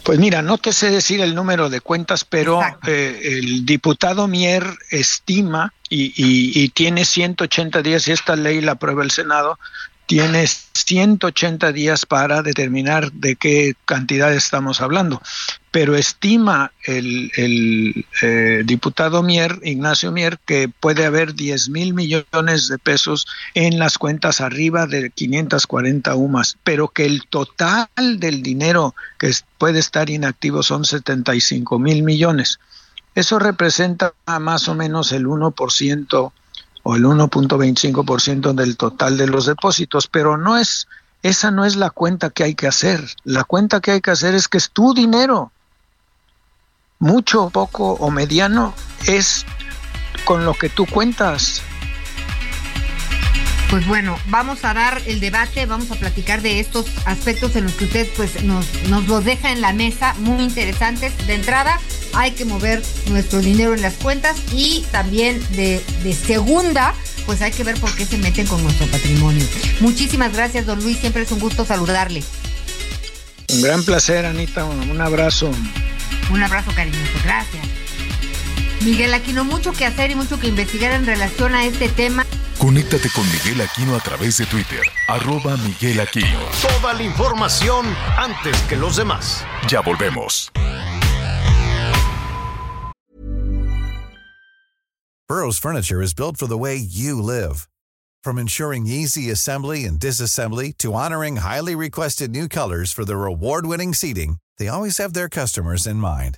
S13: Pues mira, no te sé decir el número de cuentas, pero eh, el diputado Mier estima y, y, tiene 180 días, y esta ley la aprueba el Senado, tiene 180 días para determinar de qué cantidad estamos hablando. pero estima el, eh, diputado Mier, Ignacio Mier, que puede haber 10 mil millones de pesos en las cuentas arriba de 540 UMAS, pero que el total del dinero que puede estar inactivo son 75 mil millones. Eso representa más o menos el 1% o el 1.25% del total de los depósitos, pero no es esa no es la cuenta que hay que hacer. La cuenta que hay que hacer es que es tu dinero. Mucho, poco o mediano es con lo que tú cuentas.
S7: Pues bueno, vamos a dar el debate, vamos a platicar de estos aspectos en los que usted pues nos, nos los deja en la mesa, muy interesantes. De entrada, hay que mover nuestro dinero en las cuentas y también de, de segunda, pues hay que ver por qué se meten con nuestro patrimonio. Muchísimas gracias, don Luis, siempre es un gusto saludarle.
S13: Un gran placer, Anita, un abrazo.
S7: Un abrazo cariñoso, gracias. Miguel Aquino, mucho que hacer y mucho que investigar en relación a este tema.
S3: Conéctate con Miguel Aquino a través de Twitter, arroba Miguel Aquino.
S1: Toda la información antes que los demás.
S3: Ya volvemos.
S14: Burroughs Furniture is built for the way you live. From ensuring easy assembly and disassembly to honoring highly requested new colors for their award-winning seating, they always have their customers in mind.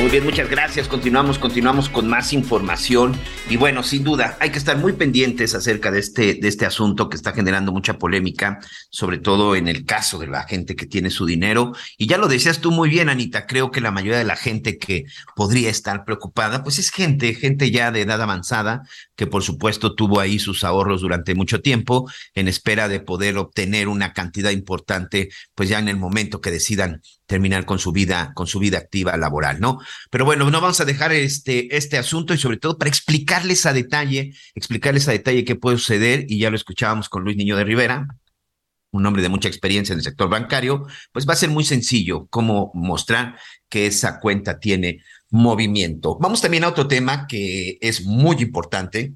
S6: Muy bien, muchas gracias. Continuamos, continuamos con más información. Y bueno, sin duda, hay que estar muy pendientes acerca de este, de este asunto que está generando mucha polémica, sobre todo en el caso de la gente que tiene su dinero. Y ya lo decías tú muy bien, Anita, creo que la mayoría de la gente que podría estar preocupada, pues es gente, gente ya de edad avanzada, que por supuesto tuvo ahí sus ahorros durante mucho tiempo en espera de poder obtener una cantidad importante, pues ya en el momento que decidan terminar con su vida, con su vida activa laboral, ¿no? Pero bueno, no vamos a dejar este, este asunto y sobre todo para explicarles a detalle, explicarles a detalle qué puede suceder, y ya lo escuchábamos con Luis Niño de Rivera, un hombre de mucha experiencia en el sector bancario, pues va a ser muy sencillo cómo mostrar que esa cuenta tiene movimiento. Vamos también a otro tema que es muy importante,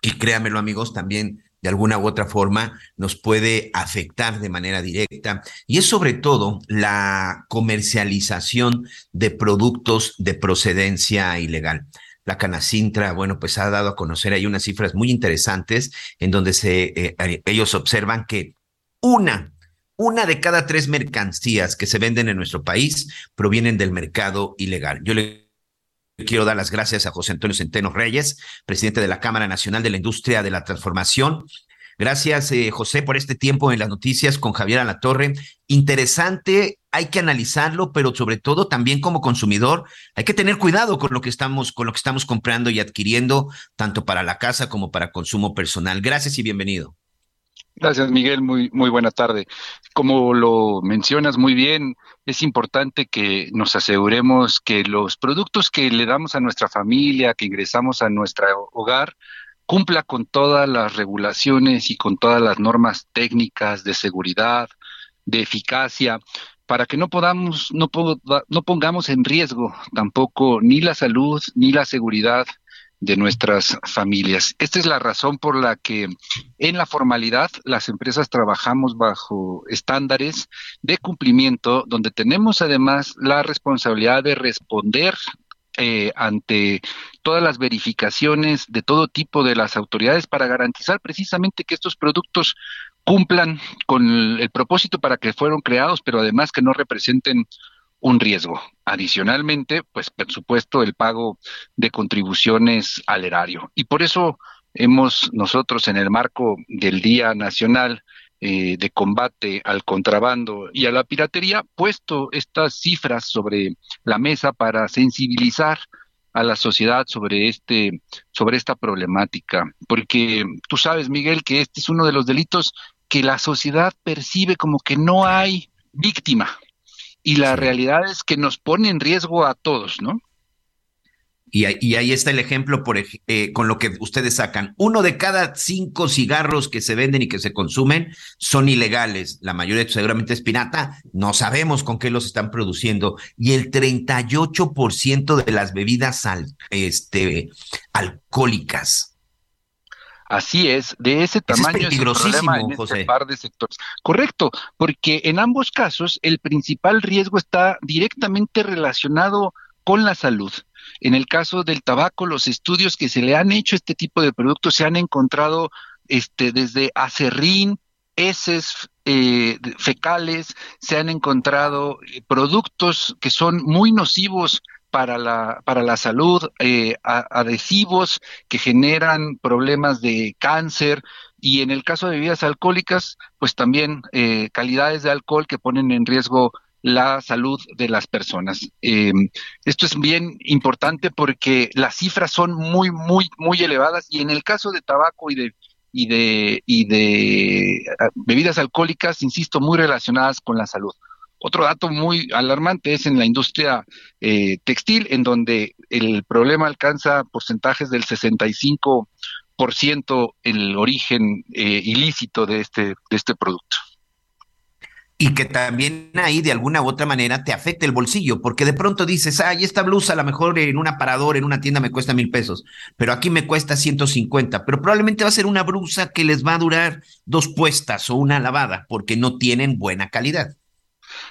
S6: y créanmelo amigos, también de alguna u otra forma nos puede afectar de manera directa y es sobre todo la comercialización de productos de procedencia ilegal. La Canacintra, bueno, pues ha dado a conocer ahí unas cifras muy interesantes en donde se, eh, ellos observan que una, una de cada tres mercancías que se venden en nuestro país provienen del mercado ilegal. Yo le Quiero dar las gracias a José Antonio Centeno Reyes, presidente de la Cámara Nacional de la Industria de la Transformación. Gracias, eh, José, por este tiempo en las noticias con Javier Alatorre. Interesante, hay que analizarlo, pero sobre todo también como consumidor, hay que tener cuidado con lo que estamos, con lo que estamos comprando y adquiriendo, tanto para la casa como para consumo personal. Gracias y bienvenido.
S15: Gracias, Miguel. Muy, muy buena tarde. Como lo mencionas muy bien, es importante que nos aseguremos que los productos que le damos a nuestra familia, que ingresamos a nuestro hogar, cumpla con todas las regulaciones y con todas las normas técnicas de seguridad, de eficacia, para que no podamos, no, no pongamos en riesgo tampoco ni la salud ni la seguridad de nuestras familias. Esta es la razón por la que en la formalidad las empresas trabajamos bajo estándares de cumplimiento donde tenemos además la responsabilidad de responder eh, ante todas las verificaciones de todo tipo de las autoridades para garantizar precisamente que estos productos cumplan con el propósito para que fueron creados, pero además que no representen un riesgo. Adicionalmente, pues por supuesto el pago de contribuciones al erario. Y por eso hemos nosotros en el marco del Día Nacional eh, de Combate al Contrabando y a la Piratería puesto estas cifras sobre la mesa para sensibilizar a la sociedad sobre este sobre esta problemática porque tú sabes Miguel que este es uno de los delitos que la sociedad percibe como que no hay víctima y la realidad es que nos pone en riesgo a todos, ¿no?
S6: Y, ahí está el ejemplo por, eh, con lo que ustedes sacan. Uno de cada cinco cigarros que se venden y que se consumen son ilegales. La mayoría seguramente es pirata. No sabemos con qué los están produciendo. Y el 38% de las bebidas este, alcohólicas.
S15: Así es, de ese tamaño es, el problema en este par de sectores. Correcto, porque en ambos casos el principal riesgo está directamente relacionado con la salud. En el caso del tabaco, los estudios que se le han hecho a este tipo de productos se han encontrado este, desde acerrín, heces eh, fecales, se han encontrado eh, productos que son muy nocivos para la, para la salud, eh, adhesivos que generan problemas de cáncer y en el caso de bebidas alcohólicas, pues también calidades de alcohol que ponen en riesgo la salud de las personas. Eh, esto es bien importante porque las cifras son muy, muy, muy elevadas y en el caso de tabaco y de y de y de ah, bebidas alcohólicas, insisto, muy relacionadas con la salud. Otro dato muy alarmante es en la industria eh, textil, en donde el problema alcanza porcentajes del 65% el origen eh, ilícito de este, de este producto
S6: y que también ahí de alguna u otra manera te afecte el bolsillo, porque de pronto dices, ay, esta blusa a lo mejor en un aparador, en una tienda me cuesta mil pesos, pero aquí me cuesta 150, pero probablemente va a ser una blusa que les va a durar dos puestas o una lavada, porque no tienen buena calidad.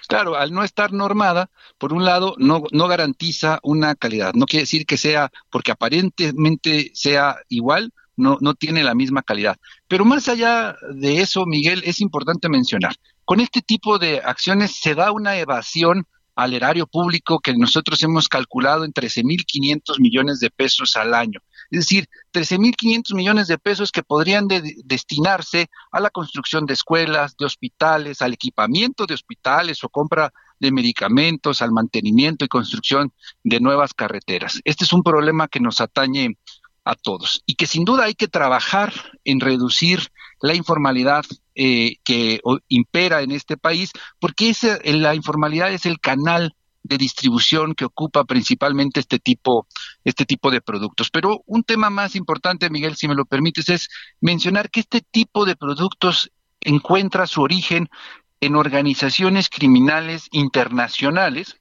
S15: Claro, al no estar normada, por un lado, no, no garantiza una calidad. No quiere decir que sea, porque aparentemente sea igual, no, no tiene la misma calidad. Pero más allá de eso, Miguel, es importante mencionar, con este tipo de acciones se da una evasión al erario público que nosotros hemos calculado en 13.500 millones de pesos al año. Es decir, 13.500 millones de pesos que podrían destinarse a la construcción de escuelas, de hospitales, al equipamiento de hospitales o compra de medicamentos, al mantenimiento y construcción de nuevas carreteras. Este es un problema que nos atañe a todos y que sin duda hay que trabajar en reducir la informalidad eh, que impera en este país, porque ese, la informalidad es el canal de distribución que ocupa principalmente este tipo, este tipo de productos. Pero un tema más importante, Miguel, si me lo permites, es mencionar que este tipo de productos encuentra su origen en organizaciones criminales internacionales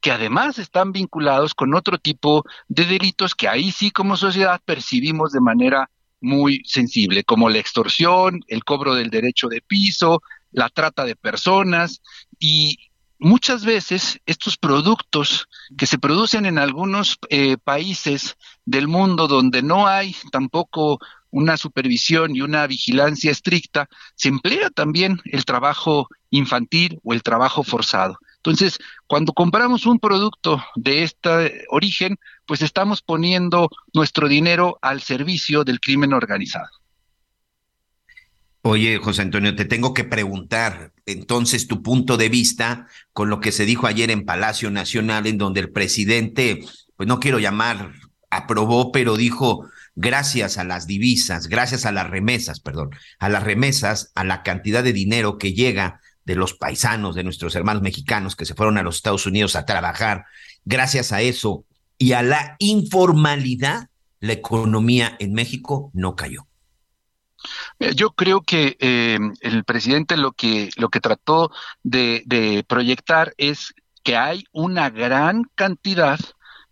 S15: que además están vinculados con otro tipo de delitos que ahí sí como sociedad percibimos de manera muy sensible, como la extorsión, el cobro del derecho de piso, la trata de personas y muchas veces estos productos que se producen en algunos eh, países del mundo donde no hay tampoco una supervisión y una vigilancia estricta, se emplea también el trabajo infantil o el trabajo forzado. Entonces, cuando compramos un producto de este origen, pues estamos poniendo nuestro dinero al servicio del crimen organizado.
S6: Oye, José Antonio, te tengo que preguntar entonces tu punto de vista con lo que se dijo ayer en Palacio Nacional, en donde el presidente, pues no quiero llamar, aprobó, pero dijo, gracias a las divisas, gracias a las remesas, perdón, a las remesas, a la cantidad de dinero que llega de los paisanos, de nuestros hermanos mexicanos que se fueron a los Estados Unidos a trabajar. Gracias a eso y a la informalidad, la economía en México no cayó.
S15: Yo creo que eh, el presidente lo que, lo que trató de proyectar es que hay una gran cantidad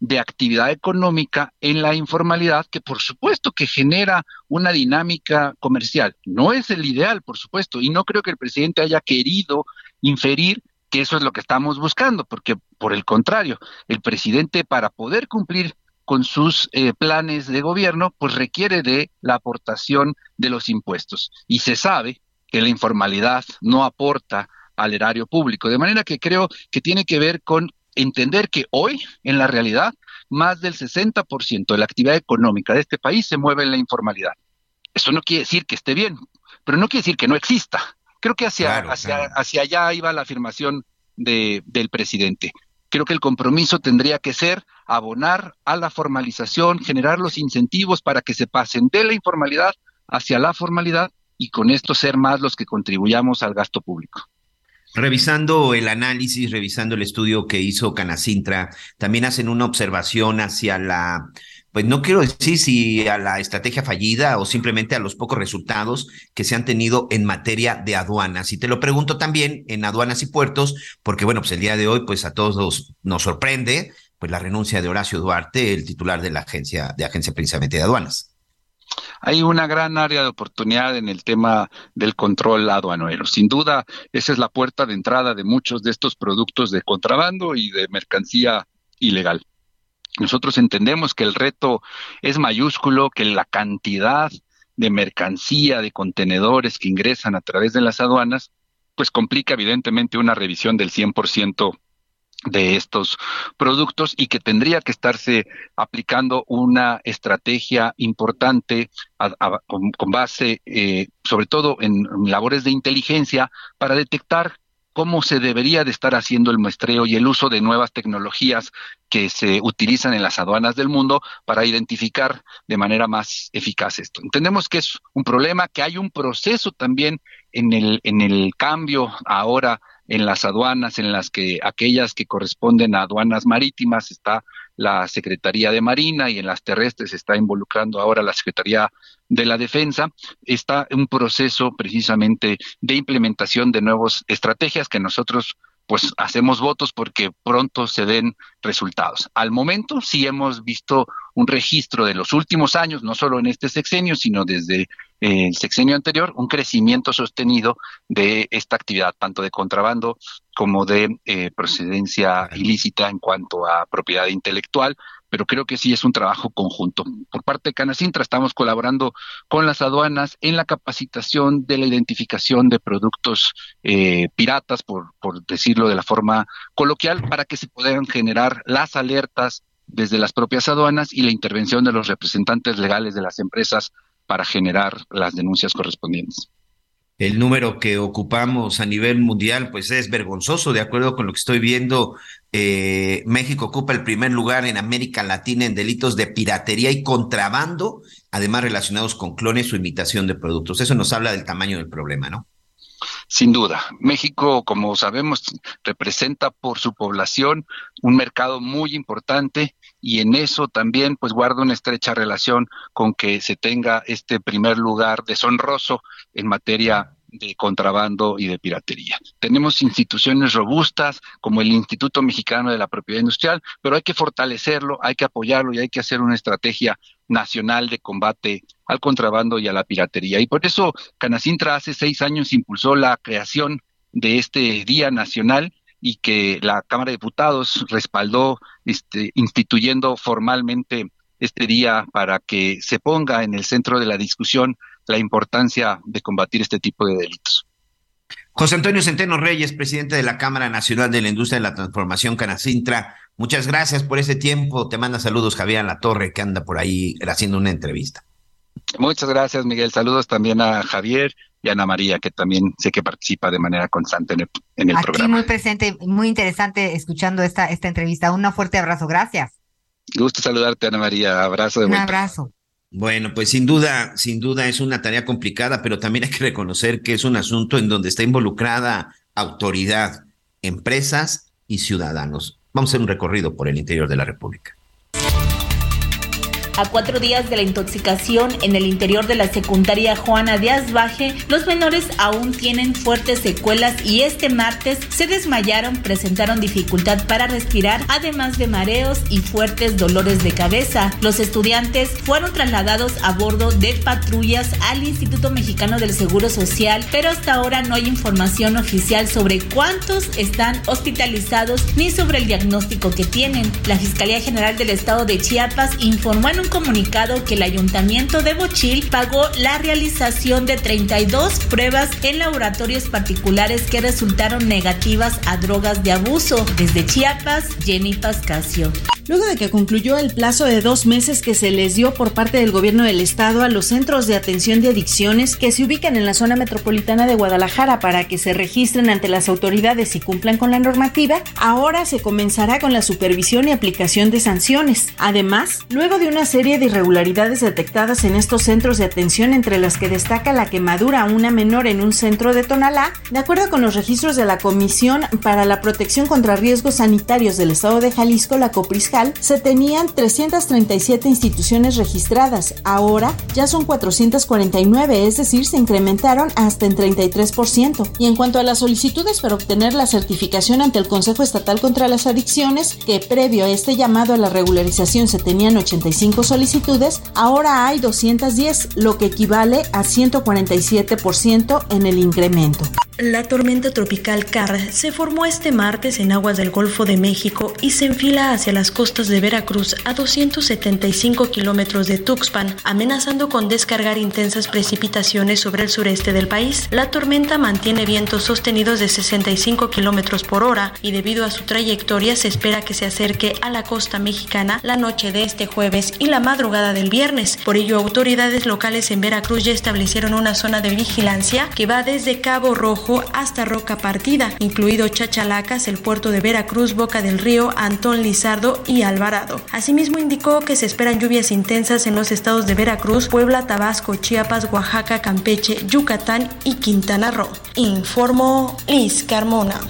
S15: de actividad económica en la informalidad que por supuesto que genera una dinámica comercial. No es el ideal, por supuesto, y no creo que el presidente haya querido inferir que eso es lo que estamos buscando, porque por el contrario, el presidente para poder cumplir con sus eh, planes de gobierno, pues requiere de la aportación de los impuestos. Y se sabe que la informalidad no aporta al erario público. De manera que creo que tiene que ver con entender que hoy, en la realidad, más del 60% de la actividad económica de este país se mueve en la informalidad. Eso no quiere decir que esté bien, pero no quiere decir que no exista. Creo que hacia, hacia, hacia allá iba la afirmación de, del presidente. Creo que el compromiso tendría que ser abonar a la formalización, generar los incentivos para que se pasen de la informalidad hacia la formalidad y con esto ser más los que contribuyamos al gasto público.
S6: Revisando el análisis, revisando el estudio que hizo Canacintra, también hacen una observación hacia la, pues no quiero decir si a la estrategia fallida o simplemente a los pocos resultados que se han tenido en materia de aduanas. Y te lo pregunto también en aduanas y puertos, porque bueno, pues el día de hoy, pues a todos nos sorprende, pues la renuncia de Horacio Duarte, el titular de la agencia, de agencia precisamente de aduanas
S15: hay una gran área de oportunidad en el tema del control aduanero. Sin duda, esa es la puerta de entrada de muchos de estos productos de contrabando y de mercancía ilegal. Nosotros entendemos que el reto es mayúsculo, que la cantidad de mercancía, de contenedores que ingresan a través de las aduanas, pues complica evidentemente una revisión del 100% de estos productos y que tendría que estarse aplicando una estrategia importante con, base eh, sobre todo en labores de inteligencia para detectar cómo se debería de estar haciendo el muestreo y el uso de nuevas tecnologías que se utilizan en las aduanas del mundo para identificar de manera más eficaz esto. Entendemos que es un problema, que hay un proceso también en el, en el cambio ahora en las aduanas, en las que aquellas que corresponden a aduanas marítimas está la Secretaría de Marina y en las terrestres está involucrando ahora la Secretaría de la Defensa, está un proceso precisamente de implementación de nuevas estrategias que nosotros pues hacemos votos porque pronto se den resultados. Al momento sí hemos visto un registro de los últimos años, no solo en este sexenio, sino desde eh, el sexenio anterior, un crecimiento sostenido de esta actividad, tanto de contrabando como de eh, procedencia ilícita en cuanto a propiedad intelectual, pero creo que sí es un trabajo conjunto. Por parte de Canacintra estamos colaborando con las aduanas en la capacitación de la identificación de productos eh, piratas, por, por decirlo de la forma coloquial, para que se puedan generar las alertas desde las propias aduanas y la intervención de los representantes legales de las empresas para generar las denuncias correspondientes
S6: el número que ocupamos a nivel mundial, pues es vergonzoso, de acuerdo con lo que estoy viendo. Eh, México ocupa el primer lugar en América Latina en delitos de piratería y contrabando, además relacionados con clones o imitación de productos. Eso nos habla del tamaño del problema, ¿no?
S15: Sin duda, México, como sabemos, representa por su población un mercado muy importante y en eso también pues guarda una estrecha relación con que se tenga este primer lugar deshonroso en materia de contrabando y de piratería. Tenemos instituciones robustas como el Instituto Mexicano de la Propiedad Industrial, pero hay que fortalecerlo, hay que apoyarlo y hay que hacer una estrategia nacional de combate al contrabando y a la piratería. Y por eso Canacintra hace seis años impulsó la creación de este Día Nacional y que la Cámara de Diputados respaldó este, instituyendo formalmente este día para que se ponga en el centro de la discusión la importancia de combatir este tipo de delitos.
S6: José Antonio Centeno Reyes, presidente de la Cámara Nacional de la Industria de la Transformación Canacintra, muchas gracias por ese tiempo. Te manda saludos Javier La Torre, que anda por ahí haciendo una entrevista.
S15: Muchas gracias, Miguel. Saludos también a Javier y a Ana María, que también sé que participa de manera constante en el, en el
S7: Aquí muy presente, muy interesante escuchando esta, esta entrevista. Un fuerte abrazo. Gracias.
S15: Gusto saludarte, Ana María. Abrazo de
S7: Un abrazo.
S6: Bueno, pues sin duda, sin duda es una tarea complicada, pero también hay que reconocer que es un asunto en donde está involucrada autoridad, empresas y ciudadanos. Vamos a hacer un recorrido por el interior de la República.
S16: A cuatro días de la intoxicación en el interior de la secundaria Juana Díaz Baje, los menores aún tienen fuertes secuelas y este martes se desmayaron, presentaron dificultad para respirar, además de mareos y fuertes dolores de cabeza. Los estudiantes fueron trasladados a bordo de patrullas al Instituto Mexicano del Seguro Social, pero hasta ahora no hay información oficial sobre cuántos están hospitalizados ni sobre el diagnóstico que tienen. La Fiscalía General del Estado de Chiapas informó en comunicado que el ayuntamiento de Bochil pagó la realización de 32 pruebas en laboratorios particulares que resultaron negativas a drogas de abuso. Desde Chiapas, Jenny Pascasio.
S17: Luego de que concluyó el plazo de dos meses que se les dio por parte del gobierno del estado a los centros de atención de adicciones que se ubican en la zona metropolitana de Guadalajara para que se registren ante las autoridades y cumplan con la normativa, ahora se comenzará con la supervisión y aplicación de sanciones. Además, luego de una serie de irregularidades detectadas en estos centros de atención, entre las que destaca la quemadura a una menor en un centro de Tonalá, de acuerdo con los registros de la Comisión para la Protección contra Riesgos Sanitarios del Estado de Jalisco, la COPRISJAL, se tenían 337 instituciones registradas. Ahora ya son 449, es decir, se incrementaron hasta en 33%. Y en cuanto a las solicitudes para obtener la certificación ante el Consejo Estatal contra las Adicciones, que previo a este llamado a la regularización se tenían 85 solicitudes, ahora hay 210, lo que equivale a 147% en el incremento.
S18: La tormenta tropical Carr se formó este martes en aguas del Golfo de México y se enfila hacia las costas de Veracruz a 275 kilómetros de Tuxpan, amenazando con descargar intensas precipitaciones sobre el sureste del país. La tormenta mantiene vientos sostenidos de 65 kilómetros por hora y debido a su trayectoria se espera que se acerque a la costa mexicana la noche de este jueves y la madrugada del viernes. Por ello, autoridades locales en Veracruz ya establecieron una zona de vigilancia que va desde Cabo Rojo hasta Roca Partida, incluido Chachalacas, el puerto de Veracruz, Boca del Río, Antón Lizardo y Alvarado. Asimismo indicó que se esperan lluvias intensas en los estados de Veracruz, Puebla, Tabasco, Chiapas, Oaxaca, Campeche, Yucatán y Quintana Roo. Informó Liz Carmona.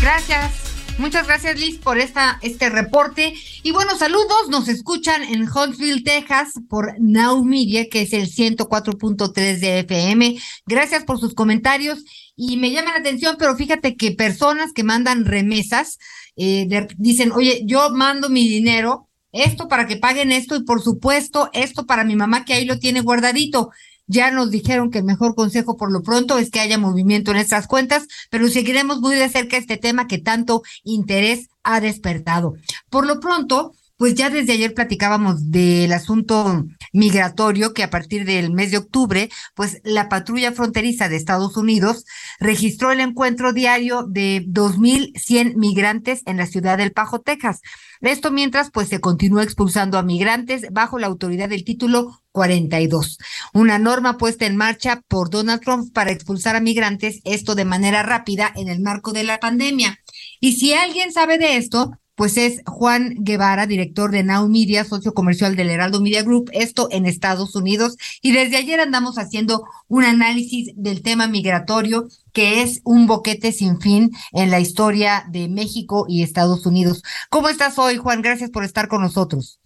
S7: Gracias. Muchas gracias Liz por esta, este reporte. Y bueno, saludos, nos escuchan en Huntsville, Texas por Now Media, que es el 104.3 de FM. Gracias por sus comentarios y me llama la atención, pero fíjate que personas que mandan remesas eh, dicen, oye, yo mando mi dinero, esto para que paguen esto y por supuesto esto para mi mamá que ahí lo tiene guardadito. Ya nos dijeron que el mejor consejo por lo pronto es que haya movimiento en estas cuentas, pero seguiremos muy de cerca este tema que tanto interés ha despertado. Por lo pronto, pues ya desde ayer platicábamos del asunto migratorio que a partir del mes de octubre, pues la patrulla fronteriza de Estados Unidos registró el encuentro diario de 2.100 migrantes en la ciudad del Pajo, Texas. Esto mientras pues se continúa expulsando a migrantes bajo la autoridad del título 42, una norma puesta en marcha por Donald Trump para expulsar a migrantes, esto de manera rápida en el marco de la pandemia. Y si alguien sabe de esto, pues es Juan Guevara, director de Now Media, socio comercial del Heraldo Media Group, esto en Estados Unidos. Y desde ayer andamos haciendo un análisis del tema migratorio, que es un boquete sin fin en la historia de México y Estados Unidos. ¿Cómo estás hoy, Juan? Gracias por estar con nosotros.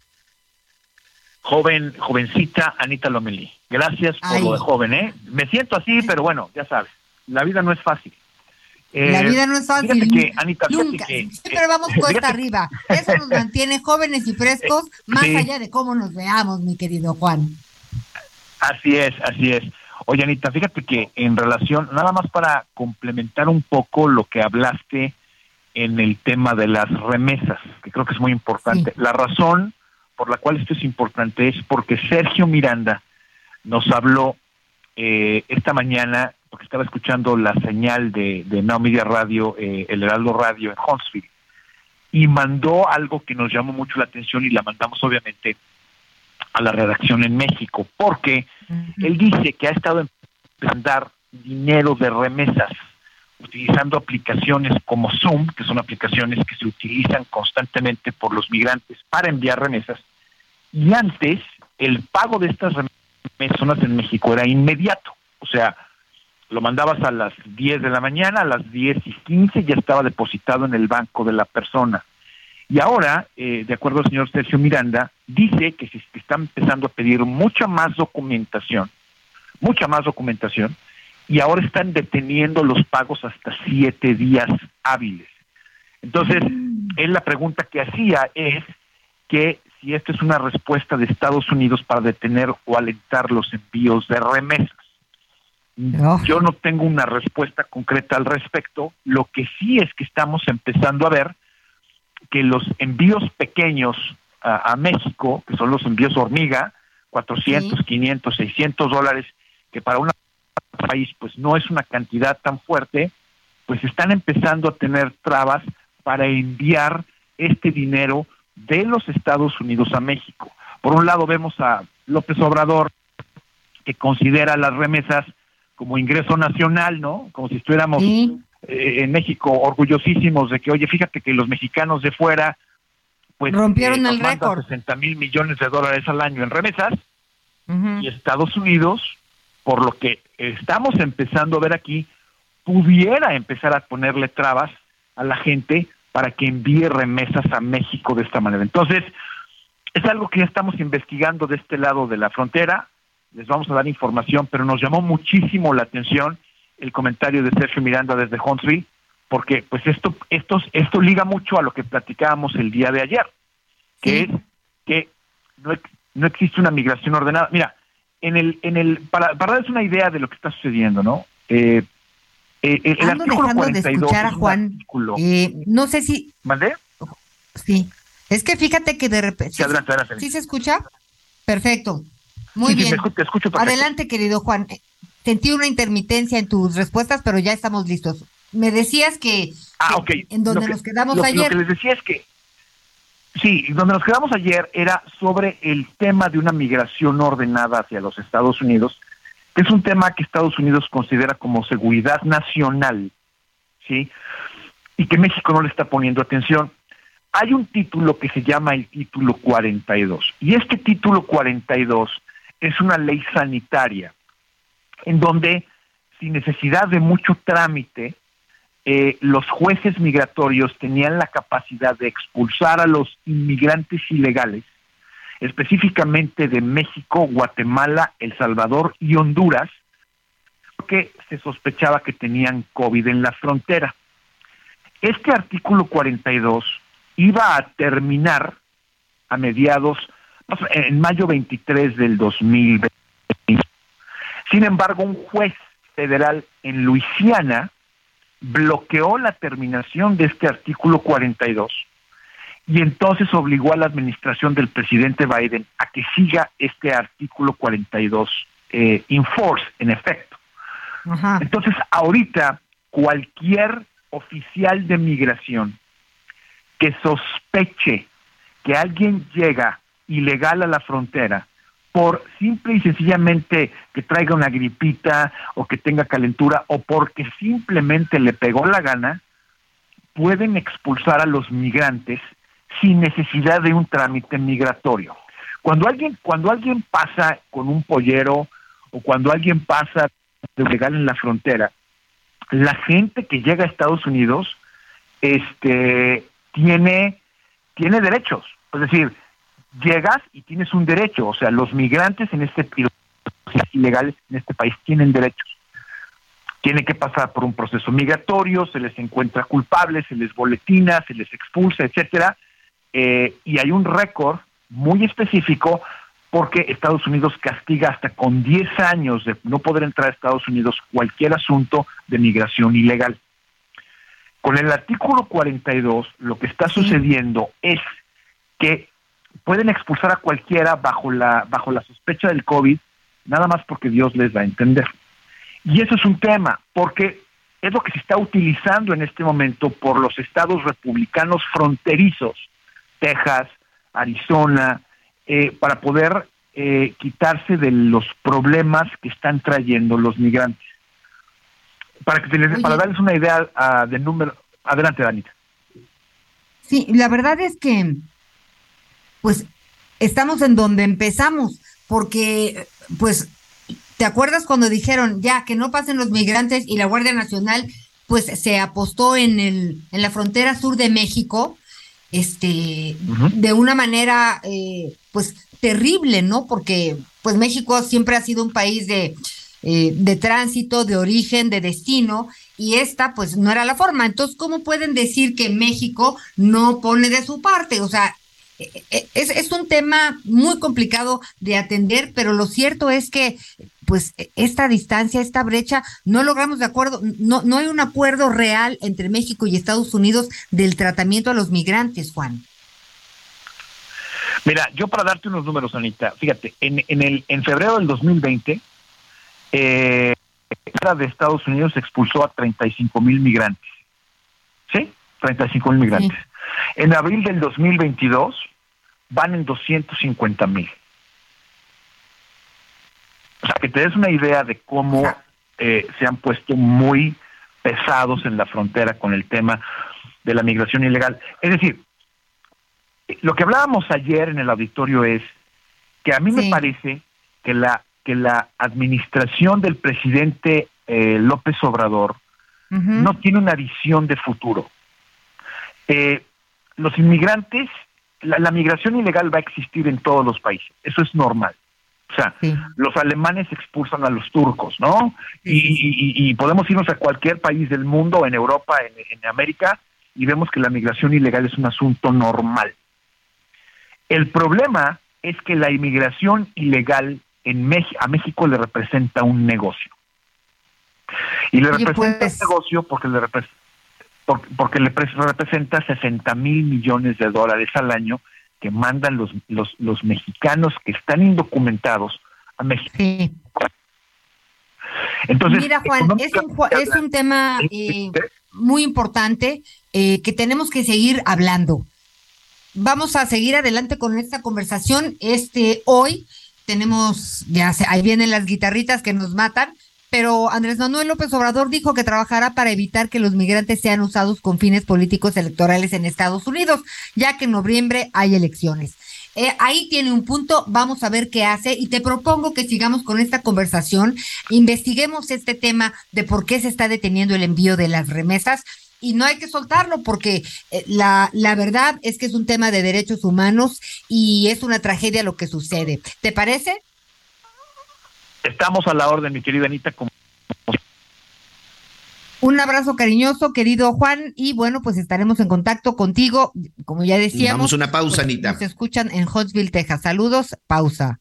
S19: Joven, jovencita Anita Lomelí. Gracias por lo de joven, ¿eh? Me siento así, pero bueno, ya sabes, la vida no es fácil
S7: la eh, vida no es fácil. nunca. Siempre vamos cuesta arriba. Eso nos mantiene jóvenes y frescos, más allá de cómo nos veamos, mi querido Juan.
S19: Así es, así es. Oye, Anita, fíjate que en relación, nada más para complementar un poco lo que hablaste en el tema de las remesas, que creo que es muy importante. La razón por la cual esto es importante es porque Sergio Miranda nos habló eh, esta mañana porque estaba escuchando la señal de, de Now Media Radio, eh, el Heraldo Radio en Huntsville, y mandó algo que nos llamó mucho la atención y la mandamos obviamente a la redacción en México, porque él dice que ha estado empezando a dar dinero de remesas utilizando aplicaciones como Zoom, que son aplicaciones que se utilizan constantemente por los migrantes para enviar remesas, y antes el pago de estas remesas en México era inmediato, o sea, lo mandabas a las 10 de la mañana, a las 10 y 15 ya estaba depositado en el banco de la persona. Y ahora, eh, de acuerdo al señor Sergio Miranda, dice que se está empezando a pedir mucha más documentación, mucha más documentación, y ahora están deteniendo los pagos hasta siete días hábiles. Entonces, mm. él la pregunta que hacía es que si esta es una respuesta de Estados Unidos para detener o alentar los envíos de remesas. Yo no tengo una respuesta concreta al respecto. Lo que sí es que estamos empezando a ver que los envíos pequeños a, México, que son los envíos hormiga, 400, 500, 600 dólares, que para un país pues no es una cantidad tan fuerte, pues están empezando a tener trabas para enviar este dinero de los Estados Unidos a México. Por un lado vemos a López Obrador, que considera las remesas como ingreso nacional, ¿no? Como si estuviéramos eh, en México orgullosísimos de que, oye, fíjate que los mexicanos de fuera, pues
S7: rompieron eh, el récord.
S19: 60 mil millones de dólares al año en remesas, y Estados Unidos, por lo que estamos empezando a ver aquí, pudiera empezar a ponerle trabas a la gente para que envíe remesas a México de esta manera. Entonces, es algo que ya estamos investigando de este lado de la frontera, les vamos a dar información, pero nos llamó muchísimo la atención el comentario de Sergio Miranda desde Huntsville, porque pues esto, esto, esto liga mucho a lo que platicábamos el día de ayer, que es que no, no existe una migración ordenada. Mira, en el, en el, para, para darles una idea de lo que está sucediendo, ¿no? Eh,
S7: eh, el Ando dejando de escuchar a Juan. Eh, no sé si.
S19: ¿Mandé?
S7: Sí. Es que fíjate que de repente.
S19: Sí, adelante, adelante.
S7: ¿Sí se escucha? Perfecto. Muy bien.
S19: te escucho
S7: Adelante, querido Juan. Sentí una intermitencia en tus respuestas, pero ya estamos listos. Me decías que,
S19: ah, okay.
S7: en donde nos quedamos ayer.
S19: Lo que les decía es que Sí, donde nos quedamos ayer era sobre el tema de una migración ordenada hacia los Estados Unidos, que es un tema que Estados Unidos considera como seguridad nacional, ¿sí? Y que México no le está poniendo atención. Hay un título que se llama el título 42, y este título 42 es una ley sanitaria, en donde, sin necesidad de mucho trámite, eh, los jueces migratorios tenían la capacidad de expulsar a los inmigrantes ilegales, específicamente de México, Guatemala, El Salvador y Honduras, porque se sospechaba que tenían COVID en la frontera. Este artículo 42 iba a terminar a mediados, en mayo 23 del 2020. Sin embargo, un juez federal en Luisiana bloqueó la terminación de este artículo 42 y entonces obligó a la administración del presidente Biden a que siga este artículo 42 eh, in force, en efecto. Entonces, ahorita cualquier oficial de migración que sospeche que alguien llega ilegal a la frontera por simple y sencillamente que traiga una gripita o que tenga calentura o porque simplemente le pegó la gana, pueden expulsar a los migrantes sin necesidad de un trámite migratorio. Cuando alguien, cuando alguien pasa con un pollero o cuando alguien pasa de legal en la frontera, la gente que llega a Estados Unidos este, tiene, tiene derechos. Es decir, llegas y tienes un derecho, o sea, los migrantes en este ilegales en este país tienen derechos. Tienen que pasar por un proceso migratorio, se les encuentra culpables, se les boletina, se les expulsa, etcétera, eh, y hay un récord muy específico porque Estados Unidos castiga hasta con 10 años de no poder entrar a Estados Unidos cualquier asunto de migración ilegal. Con el artículo 42, lo que está sucediendo es que pueden expulsar a cualquiera bajo la, bajo la sospecha del COVID, nada más porque Dios les va a entender. Y eso es un tema, porque es lo que se está utilizando en este momento por los estados republicanos fronterizos, Texas, Arizona, eh, para poder eh, quitarse de los problemas que están trayendo los migrantes. Para, que les, para darles una idea uh, del número. Adelante, Danita.
S7: Sí, la verdad es que pues estamos en donde empezamos, porque pues, ¿te acuerdas cuando dijeron ya que no pasen los migrantes y la Guardia Nacional pues se apostó en el en la frontera sur de México? este, de una manera, eh, pues, terrible, ¿no? Porque, pues, México siempre ha sido un país de, eh, de tránsito, de origen, de destino, y esta, pues, no era la forma. Entonces, ¿cómo pueden decir que México no pone de su parte? O sea, es, es, un tema muy complicado de atender, pero lo cierto es que pues esta distancia, esta brecha, no logramos de acuerdo, no, no hay un acuerdo real entre México y Estados Unidos del tratamiento a los migrantes, Juan.
S19: Mira, yo para darte unos números, Anita, fíjate, en, en, el, en febrero del 2020, eh, de Estados Unidos expulsó a 35 mil migrantes. ¿Sí? 35 mil migrantes. En abril del 2022 van en 250 mil. O sea, que te des una idea de cómo eh, se han puesto muy pesados en la frontera con el tema de la migración ilegal. Es decir, lo que hablábamos ayer en el auditorio es que a mí me parece que la que la administración del presidente eh, López Obrador no tiene una visión de futuro. Eh, los inmigrantes, la, migración ilegal va a existir en todos los países, eso es normal. O sea, los alemanes expulsan a los turcos, ¿no? Y, podemos irnos a cualquier país del mundo, en Europa, en, en América, y vemos que la migración ilegal es un asunto normal. El problema es que la inmigración ilegal en México, a México le representa un negocio. Y le representa pues un negocio porque le, porque, le representa 60 mil millones de dólares al año que mandan los, los, los mexicanos que están indocumentados a México.
S7: Entonces, Mira, Juan, es un, es un tema eh, muy importante eh, que tenemos que seguir hablando. Vamos a seguir adelante con esta conversación. Este hoy tenemos, ya se, ahí vienen las guitarritas que nos matan, pero Andrés Manuel López Obrador dijo que trabajará para evitar que los migrantes sean usados con fines políticos electorales en Estados Unidos, ya que en noviembre hay elecciones. Eh, ahí tiene un punto, vamos a ver qué hace y te propongo que sigamos con esta conversación, investiguemos este tema de por qué se está deteniendo el envío de las remesas y no hay que soltarlo porque eh, la, la verdad es que es un tema de derechos humanos y es una tragedia lo que sucede. ¿Te parece?
S19: Estamos a la orden, mi querida Anita.
S7: Un abrazo cariñoso, querido Juan, y bueno, pues estaremos en contacto contigo, como ya decíamos.
S6: Vamos una pausa, pues, Anita.
S7: Nos escuchan en Huntsville, Texas. Saludos, pausa.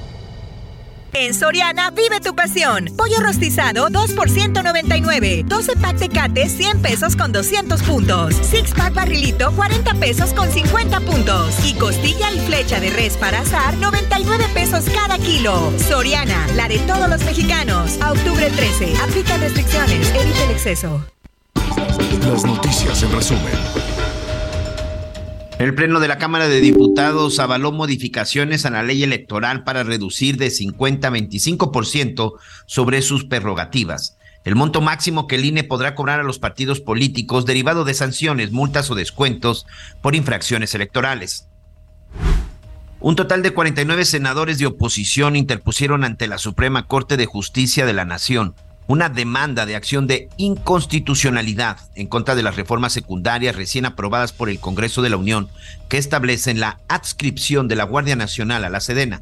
S10: En Soriana vive tu pasión. Pollo rostizado 2 por 199. 12 pack Tecate 100 pesos con 200 puntos. Six pack barrilito 40 pesos con 50 puntos. Y costilla y flecha de res para azar 99 pesos cada kilo. Soriana, la de todos los mexicanos. A octubre 13. Aplica restricciones. Evita el exceso.
S3: Las noticias en resumen.
S6: El Pleno de la Cámara de Diputados avaló modificaciones a la ley electoral para reducir de 50 a 25% sobre sus prerrogativas. El monto máximo que el INE podrá cobrar a los partidos políticos derivado de sanciones, multas o descuentos por infracciones electorales. Un total de 49 senadores de oposición interpusieron ante la Suprema Corte de Justicia de la Nación una demanda de acción de inconstitucionalidad en contra de las reformas secundarias recién aprobadas por el Congreso de la Unión que establecen la adscripción de la Guardia Nacional a la Sedena.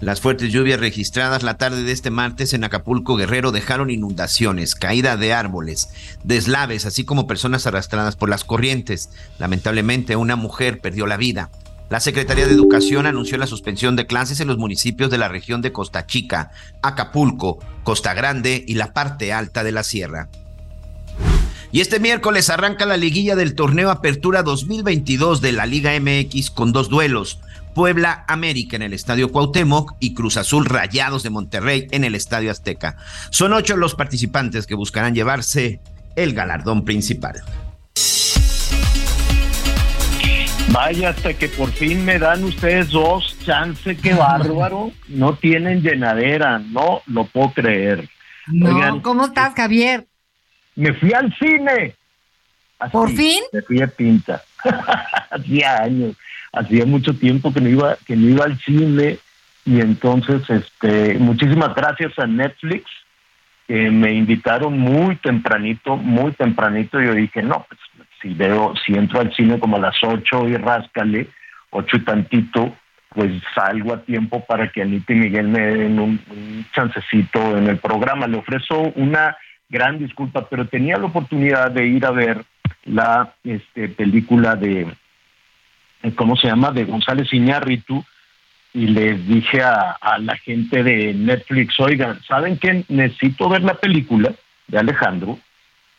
S6: Las fuertes lluvias registradas la tarde de este martes en Acapulco Guerrero dejaron inundaciones, caída de árboles, deslaves, así como personas arrastradas por las corrientes. Lamentablemente, una mujer perdió la vida. La Secretaría de Educación anunció la suspensión de clases en los municipios de la región de Costa Chica, Acapulco, Costa Grande y la parte alta de la sierra. Y este miércoles arranca la liguilla del torneo Apertura 2022 de la Liga MX con dos duelos. Puebla América en el Estadio Cuauhtémoc y Cruz Azul Rayados de Monterrey en el Estadio Azteca. Son ocho los participantes que buscarán llevarse el galardón principal.
S19: Vaya, hasta que por fin me dan ustedes dos chance, qué bárbaro. No tienen llenadera, no lo puedo creer.
S7: No, ¿cómo estás, Javier?
S19: Me fui al cine.
S7: ¿Por fin?
S19: Me fui a pinta. hacía años, hacía mucho tiempo que no iba, que no iba al cine y entonces, este, muchísimas gracias a Netflix que me invitaron muy tempranito, muy tempranito. Y yo dije, no, pues si veo, si entro al cine como a las ocho y ráscale, ocho y tantito,
S20: pues salgo a tiempo para que Anita y Miguel me den un, chancecito en el programa. Le ofrezco una gran disculpa, pero tenía la oportunidad de ir a ver la este, película de, ¿cómo se llama?, de González Iñárritu, y les dije a, la gente de Netflix, oigan, ¿saben qué? Necesito ver la película de Alejandro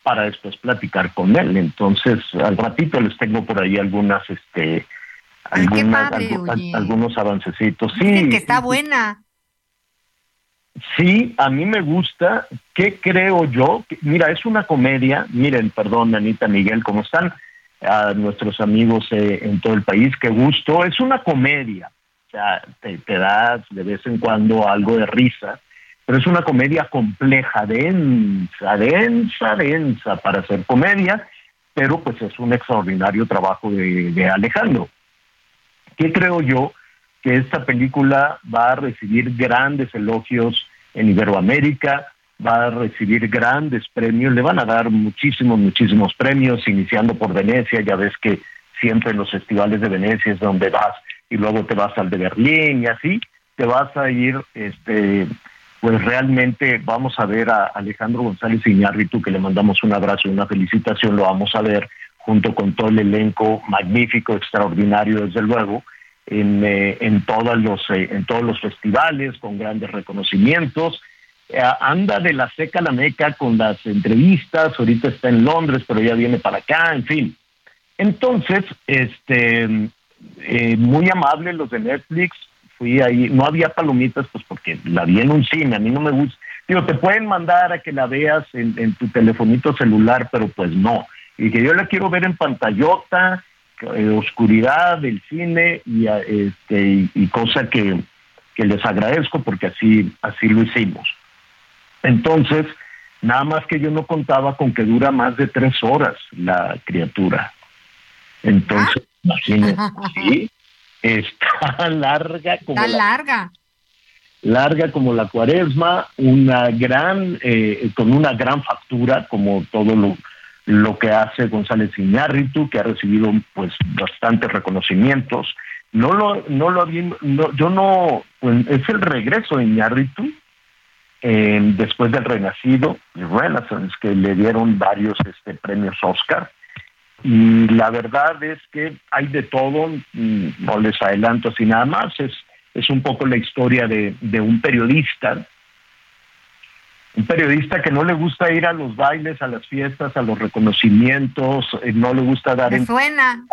S20: para después platicar con él. Entonces, al ratito les tengo por ahí algunas, este, algunos avancecitos. Sí,
S7: que está buena.
S20: Sí, a mí me gusta. ¿Qué creo yo? Mira, es una comedia. Miren, perdón, Anita, Miguel, ¿cómo están? A nuestros amigos eh, en todo el país, qué gusto. Es una comedia o sea, te, te das de vez en cuando algo de risa, pero es una comedia compleja, densa, densa, densa para hacer comedia, pero pues es un extraordinario trabajo de, de Alejandro. ¿Qué creo yo? Que esta película va a recibir grandes elogios en Iberoamérica, va a recibir grandes premios, le van a dar muchísimos, muchísimos premios, iniciando por Venecia, ya ves que siempre en los festivales de Venecia es donde vas y luego te vas al de Berlín y así te vas a ir, este, pues realmente vamos a ver a Alejandro González Iñárritu, que le mandamos un abrazo y una felicitación, lo vamos a ver junto con todo el elenco magnífico, extraordinario, desde luego, en, eh, los, eh, en todos los festivales, con grandes reconocimientos. Eh, anda de la seca a la meca con las entrevistas, ahorita está en Londres, pero ya viene para acá, en fin. Entonces, este, eh, muy amables los de Netflix, fui ahí, no había palomitas, pues porque la vi en un cine, a mí no me gusta. Digo, te pueden mandar a que la veas en, tu telefonito celular, pero pues no. Y que yo la quiero ver en pantallota, eh, oscuridad del cine y, este, y, cosa que, que les agradezco porque así, así lo hicimos. Entonces, nada más que yo no contaba con que dura más de tres horas la criatura. Entonces, Imagínate, sí, está larga como
S7: está larga.
S20: larga como la cuaresma, una gran, eh, con una gran factura, como todo lo, lo que hace González Iñárritu, que ha recibido pues bastantes reconocimientos. No lo, no lo no, yo no, pues, es el regreso de Iñárritu, eh, después del Renacido, Renaissance, que le dieron varios este, premios Oscar. Y la verdad es que hay de todo, mm, no les adelanto así nada más, es, es un poco la historia de, de un periodista, un periodista que no le gusta ir a los bailes, a las fiestas, a los reconocimientos, eh, no le gusta dar...
S7: Me suena.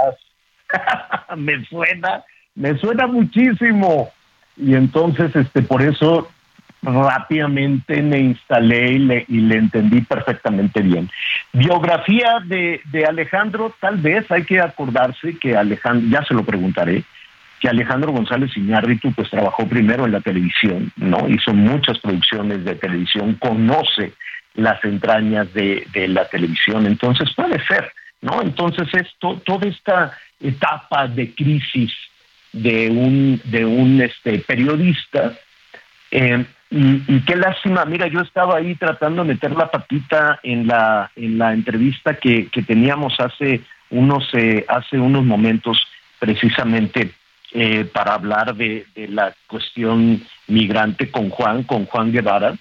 S20: me suena, me suena muchísimo. Y entonces, este, por eso rápidamente me instalé y le, entendí perfectamente bien. Biografía de, Alejandro, tal vez hay que acordarse que Alejandro, ya se lo preguntaré, que Alejandro González Iñárritu pues trabajó primero en la televisión, ¿no? Hizo muchas producciones de televisión, conoce las entrañas de, de la televisión, entonces puede ser, ¿no? Entonces esto, toda esta etapa de crisis de un, de un este, periodista, eh, y, qué lástima, mira, yo estaba ahí tratando de meter la patita en la, en la entrevista que, que teníamos hace unos, eh, hace unos momentos precisamente eh, para hablar de, de, la cuestión migrante con Juan, con Juan Guevara,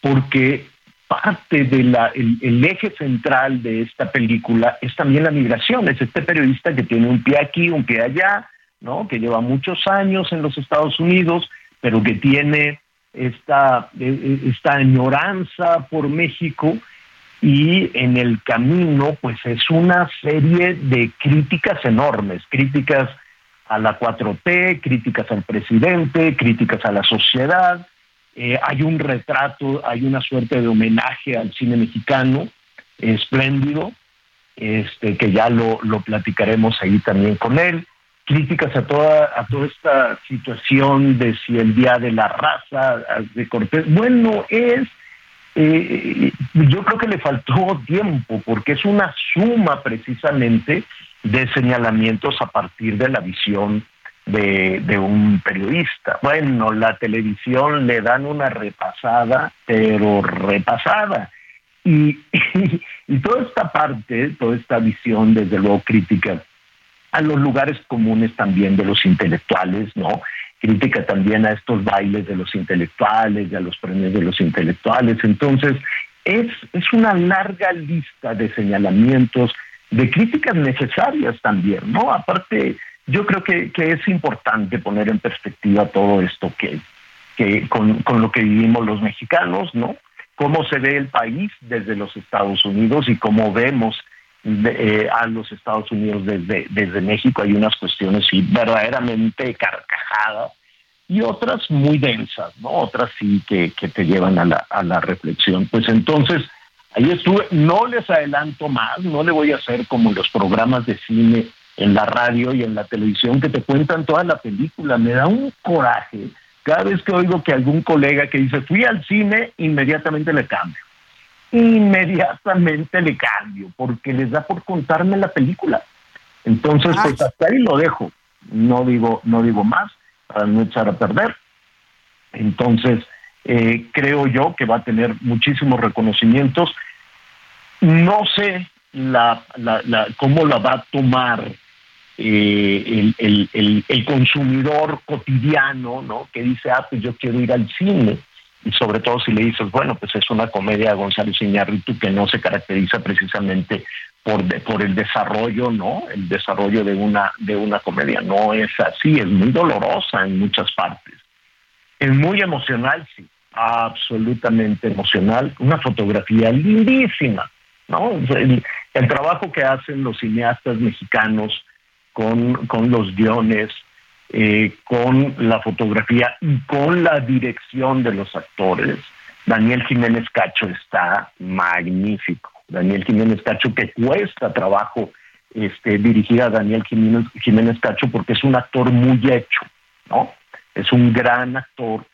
S20: porque parte de la, el, eje central de esta película es también la migración, es este periodista que tiene un pie aquí, un pie allá, ¿no? que lleva muchos años en los Estados Unidos, pero que tiene esta, esta añoranza por México y en el camino pues es una serie de críticas enormes, críticas a la 4T, críticas al presidente, críticas a la sociedad, eh, hay un retrato, hay una suerte de homenaje al cine mexicano espléndido, este, que ya lo, lo platicaremos ahí también con él críticas a toda, a toda esta situación de si el Día de la Raza de Cortés, bueno, es, eh, yo creo que le faltó tiempo, porque es una suma precisamente de señalamientos a partir de la visión de, de, un periodista. Bueno, la televisión le dan una repasada, pero repasada. Y, y toda esta parte, toda esta visión, desde luego crítica, a los lugares comunes también de los intelectuales, ¿no? crítica también a estos bailes de los intelectuales, y a los premios de los intelectuales. Entonces, es, es una larga lista de señalamientos, de críticas necesarias también, ¿no? Aparte, yo creo que, que es importante poner en perspectiva todo esto que, que con, con lo que vivimos los mexicanos, ¿no? Cómo se ve el país desde los Estados Unidos y cómo vemos eh, a los Estados Unidos desde, desde México. Hay unas cuestiones sí, verdaderamente carcajadas y otras muy densas, ¿no? Otras sí que, que te llevan a la, a la reflexión. Pues entonces, ahí estuve, no les adelanto más, no le voy a hacer como los programas de cine en la radio y en la televisión que te cuentan toda la película. Me da un coraje cada vez que oigo que algún colega que dice fui al cine, inmediatamente le cambio inmediatamente le cambio, porque les da por contarme la película. Entonces, pues hasta ahí lo dejo. No digo, no digo más para no echar a perder. Entonces, eh, creo yo que va a tener muchísimos reconocimientos. No sé la, la, cómo la va a tomar eh, el, el, el, consumidor cotidiano, ¿no? Que dice, ah, pues yo quiero ir al cine y sobre todo si le dices, bueno, pues es una comedia de González Iñárritu que no se caracteriza precisamente por, por el desarrollo, ¿no? El desarrollo de una, de una comedia no es así, es muy dolorosa en muchas partes. Es muy emocional, sí, absolutamente emocional, una fotografía lindísima, ¿no? El, el trabajo que hacen los cineastas mexicanos con, con los guiones, eh, con la fotografía y con la dirección de los actores. Daniel Jiménez Cacho está magnífico. Daniel Jiménez Cacho que cuesta trabajo este, dirigir a Daniel Jiménez, Cacho porque es un actor muy hecho, ¿no? Es un gran actor,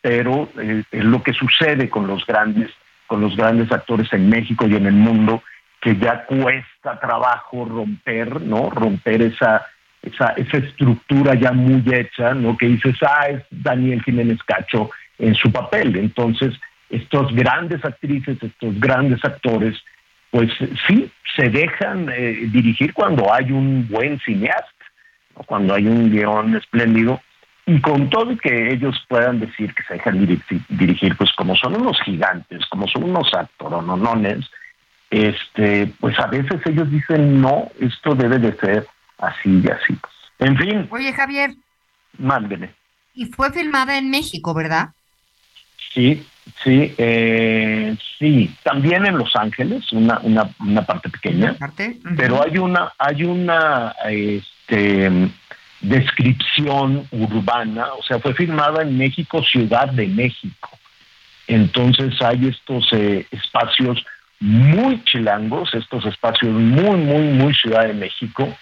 S20: pero eh, es lo que sucede con los grandes, con los grandes actores en México y en el mundo, que ya cuesta trabajo romper, ¿no? Romper esa esa, esa estructura ya muy hecha, ¿no? Que dices, ah, es Daniel Jiménez Cacho en su papel. Entonces, estos grandes actrices, estos grandes actores, pues sí, se dejan eh, dirigir cuando hay un buen cineasta, cuando hay un guion espléndido, y con todo que ellos puedan decir que se dejan dirigir, pues como son unos gigantes, como son unos actoronones, este, pues a veces ellos dicen, no, esto debe de ser así y así. En fin.
S7: Oye, Javier.
S20: Mándeme.
S7: Y fue filmada en México, ¿verdad?
S20: Sí, sí, eh, sí. También en Los Ángeles, una, una, una parte pequeña. Pero hay una, hay una este, descripción urbana, o sea, fue filmada en México, Ciudad de México. Entonces hay estos eh, espacios muy chilangos, estos espacios muy, muy, muy Ciudad de México,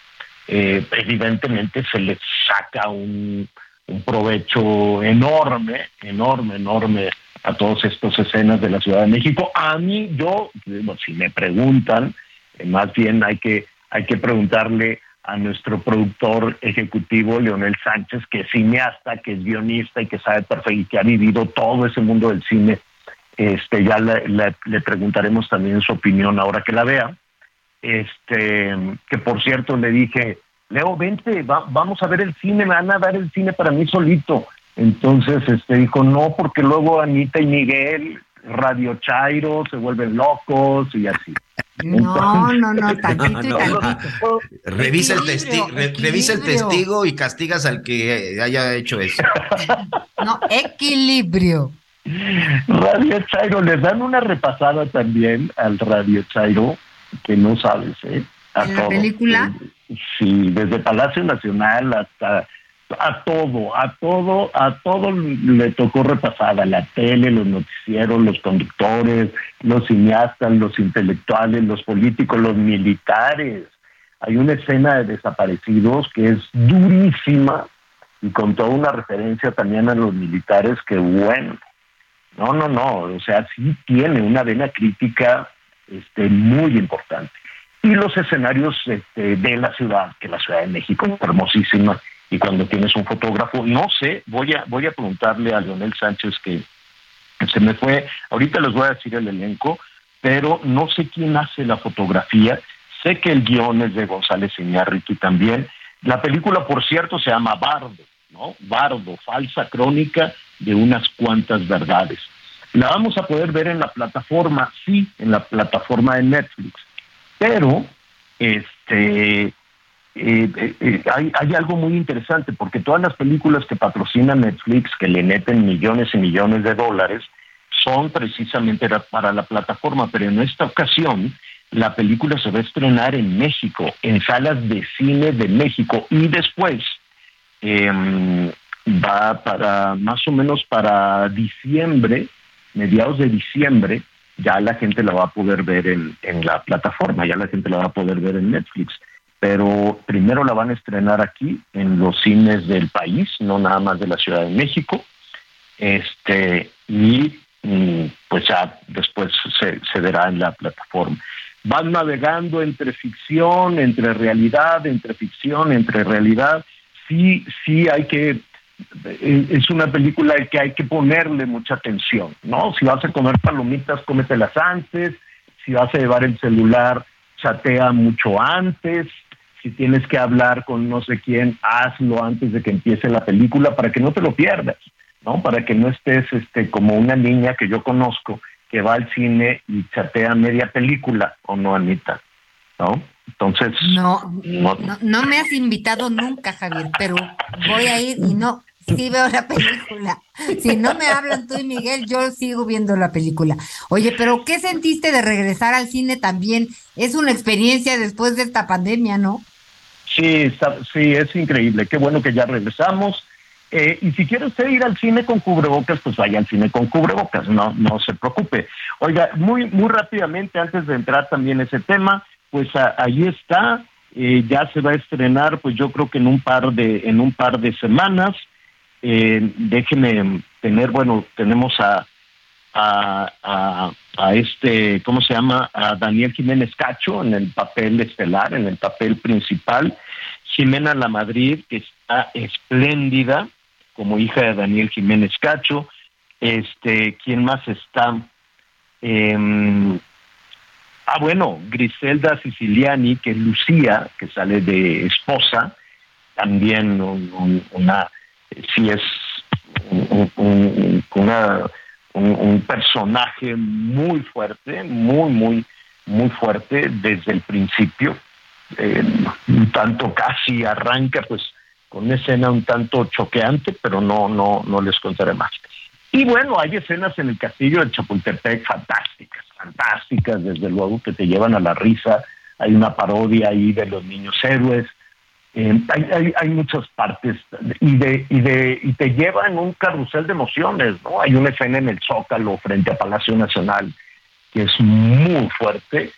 S20: eh, evidentemente se les saca un, provecho enorme, enorme, enorme a todas estas escenas de la Ciudad de México. A mí, yo, si me preguntan, eh, más bien hay que, hay que preguntarle a nuestro productor ejecutivo, Leonel Sánchez, que es cineasta, que es guionista y que sabe perfecto, que ha vivido todo ese mundo del cine. Este, ya le preguntaremos también su opinión ahora que la vea este, que por cierto le dije, Leo, vente, vamos a ver el cine, me van a dar el cine para mí solito. Entonces, este, dijo, no, porque luego Anita y Miguel, Radio Chairo, se vuelven locos y así.
S7: No, no, no, tantito y
S6: tantito. Revisa el, testigo, revisa el testigo y castigas al que haya hecho eso.
S7: No, equilibrio.
S20: Radio Chairo, les dan una repasada también al Radio Chairo que no sabes, ¿eh?
S7: A la película?
S20: Sí, desde Palacio Nacional hasta a todo, a todo, a todo le tocó repasar, a la tele, los noticieros, los conductores, los cineastas, los intelectuales, los políticos, los militares. Hay una escena de desaparecidos que es durísima y con toda una referencia también a los militares que bueno, no, no, no, o sea, sí tiene una vena crítica este, muy importante. Y los escenarios este, de la ciudad, que la Ciudad de México hermosísima, y cuando tienes un fotógrafo, no sé, voy a, voy a preguntarle a Leonel Sánchez que se me fue, ahorita les voy a decir el elenco, pero no sé quién hace la fotografía, sé que el guion es de González Iñárritu también, la película, por cierto, se llama Bardo, ¿no? Bardo, falsa crónica de unas cuantas verdades. La vamos a poder ver en la plataforma, sí, en la plataforma de Netflix, pero este eh, eh, eh, hay, hay, algo muy interesante porque todas las películas que patrocina Netflix, que le meten millones y millones de dólares, son precisamente para la plataforma, pero en esta ocasión la película se va a estrenar en México, en salas de cine de México. Y después em, va para más o menos para diciembre, mediados de diciembre, ya la gente la va a poder ver en, la plataforma, ya la gente la va a poder ver en Netflix. Pero primero la van a estrenar aquí, en los cines del país, no nada más de la Ciudad de México. Este, y pues ya después se, se verá en la plataforma. Van navegando entre ficción, entre realidad, entre ficción, entre realidad. Sí, sí hay que es una película que hay que ponerle mucha atención, ¿no? Si vas a comer palomitas, cómetelas antes, si vas a llevar el celular, chatea mucho antes, si tienes que hablar con no sé quién, hazlo antes de que empiece la película para que no te lo pierdas, ¿no? Para que no estés este como una niña que yo conozco que va al cine y chatea media película, o no, Anita, ¿no? Entonces...
S7: No, no, no, me has invitado nunca, Javier, pero voy a ir y no, sí veo la película. Si no me hablan tú y Miguel, yo sigo viendo la película. Oye, pero ¿qué sentiste de regresar al cine también? Es una experiencia después de esta pandemia, ¿no?
S20: Sí, sí, es increíble. Qué bueno que ya regresamos. Eh, y si quiere usted ir al cine con cubrebocas, pues vaya al cine con cubrebocas, no, no se preocupe. Oiga, muy, muy rápidamente, antes de entrar también ese tema, pues ahí está, eh, ya se va a estrenar, pues yo creo que en un par de, en un par de semanas. Eh, déjenme tener, bueno, tenemos a, a, este, ¿cómo se llama? A Daniel Jiménez Cacho en el papel estelar, en el papel principal. Jimena La Madrid, que está espléndida, como hija de Daniel Jiménez Cacho. Este, ¿quién más está? Em, ah, bueno, Griselda Siciliani, que es Lucía, que sale de esposa, también una sí es un, personaje muy fuerte, muy, muy, muy fuerte desde el principio. Un tanto casi arranca pues con una escena un tanto choqueante, pero no, no, no les contaré más. Y bueno, hay escenas en el castillo de Chapultepec fantásticas, fantásticas, desde luego, que te llevan a la risa. Hay una parodia ahí de los niños héroes. Eh, hay, hay, muchas partes y de, y de y te lleva en un carrusel de emociones, ¿no? Hay una escena en el Zócalo frente a Palacio Nacional que es muy fuerte,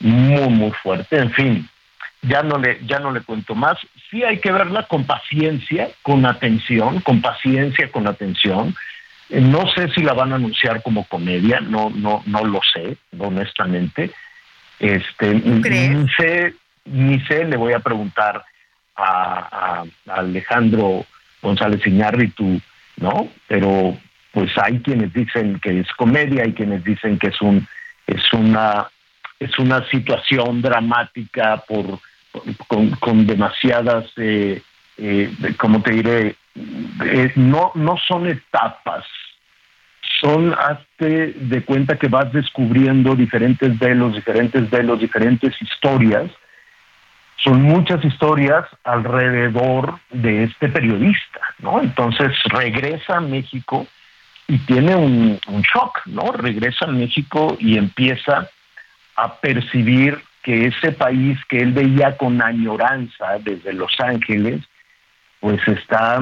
S20: muy muy fuerte. En fin, ya no le ya no le cuento más. Sí hay que verla con paciencia, con atención, con paciencia, con atención. Eh, no sé si la van a anunciar como comedia, no no no lo sé, honestamente. Este, ni sé ni sé, le voy a preguntar a, Alejandro González Iñárritu, ¿no? Pero pues hay quienes dicen que es comedia, hay quienes dicen que es un es una es una situación dramática por, con, demasiadas eh, eh, como te diré eh, no no son etapas son hazte de cuenta que vas descubriendo diferentes velos diferentes velos diferentes historias son muchas historias alrededor de este periodista, ¿no? Entonces regresa a México y tiene un, shock, ¿no? Regresa a México y empieza a percibir que ese país que él veía con añoranza desde Los Ángeles, pues está,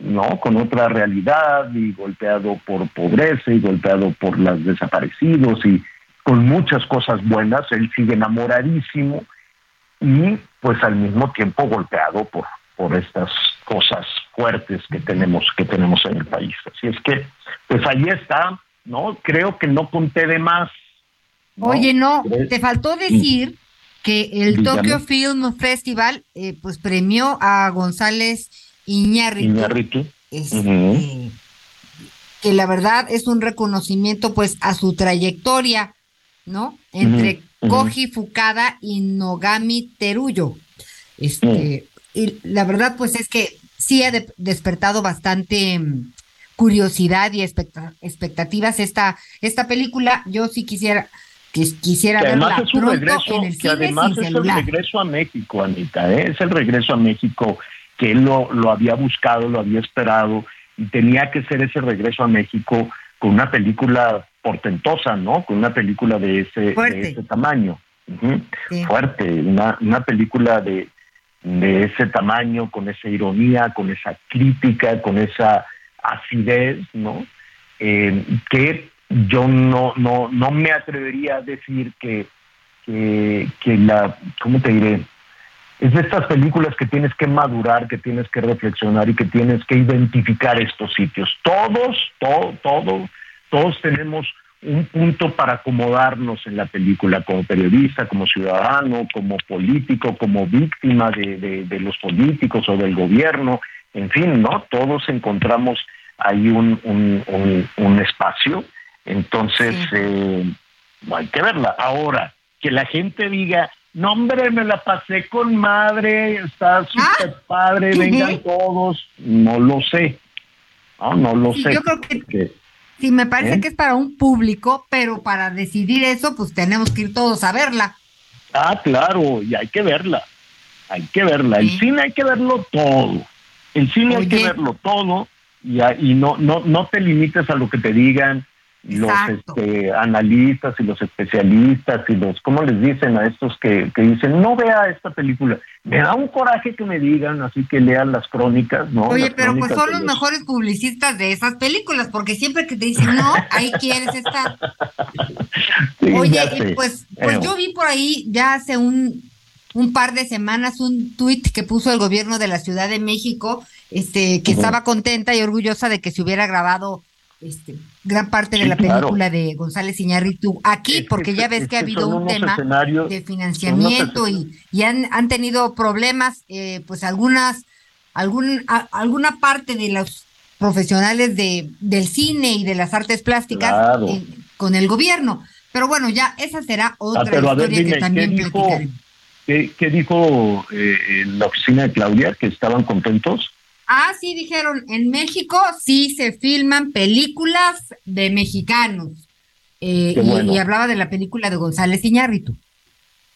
S20: ¿no? Con otra realidad y golpeado por pobreza y golpeado por los desaparecidos y con muchas cosas buenas, él sigue enamoradísimo y pues al mismo tiempo golpeado por, por estas cosas fuertes que tenemos, que tenemos en el país. Así es que, pues ahí está, ¿no? Creo que no conté de más.
S7: Oye, no, te faltó decir que el Tokyo Film Festival eh, pues premió a González Iñárritu. Este, que la verdad es un reconocimiento pues a su trayectoria, ¿no? Entre Koji Fukada y Nogami Teruyo. Este, y la verdad, pues es que sí ha despertado bastante mm, curiosidad y expectativas esta, esta película. Yo sí quisiera que quisiera
S20: verla es un regreso, que además es el regreso a México, Anita, ¿eh? es el regreso a México que él lo, lo había buscado, lo había esperado y tenía que ser ese regreso a México con una película portentosa, ¿no? Con una película de ese, de ese tamaño. Fuerte, una, una película de, de ese tamaño, con esa ironía, con esa crítica, con esa acidez, ¿no? Eh, que yo no, no, no me atrevería a decir que, que, que la, ¿cómo te diré? Es de estas películas que tienes que madurar, que tienes que reflexionar y que tienes que identificar estos sitios. Todos, todo, todo, todos tenemos un punto para acomodarnos en la película como periodista, como ciudadano, como político, como víctima de, de, los políticos o del gobierno, en fin, ¿no? Todos encontramos ahí un, un, un, espacio, entonces eh, hay que verla. Ahora, que la gente diga, no, hombre, me la pasé con madre, está ah, súper padre, vengan todos. No lo sé. No, no lo sé.
S7: Yo creo que, sí, me parece ¿Eh? que es para un público, pero para decidir eso, pues tenemos que ir todos a verla.
S20: Ah, claro, y hay que verla. Hay que verla. El cine hay que verlo todo. El cine hay que verlo todo y, y no, no, no te limites a lo que te digan los este, analistas y los especialistas y los, ¿cómo les dicen a estos que, que, dicen, no vea esta película? Me da un coraje que me digan, así que lean las crónicas, ¿no?
S7: Oye, pero pues son los, mejores publicistas de esas películas, porque siempre que te dicen, no, ahí quieres estar. Oye, pues, pues yo vi por ahí ya hace un, un par de semanas un tuit que puso el gobierno de la Ciudad de México, este, que estaba contenta y orgullosa de que se hubiera grabado este, gran parte de la película de González Iñárritu aquí, porque ya ves que ha habido un tema de financiamiento y, y han, han tenido problemas, eh, pues algunas, algún, alguna parte de los profesionales de, del cine y de las artes plásticas eh, con el gobierno. Pero bueno, ya esa será ah, otra historia que también
S20: ¿qué dijo, ¿qué, dijo eh, en la oficina de Claudia? ¿Que estaban contentos?
S7: Ah, sí, dijeron, en México sí se filman películas de mexicanos. Eh, y, hablaba de la película de González Iñárritu.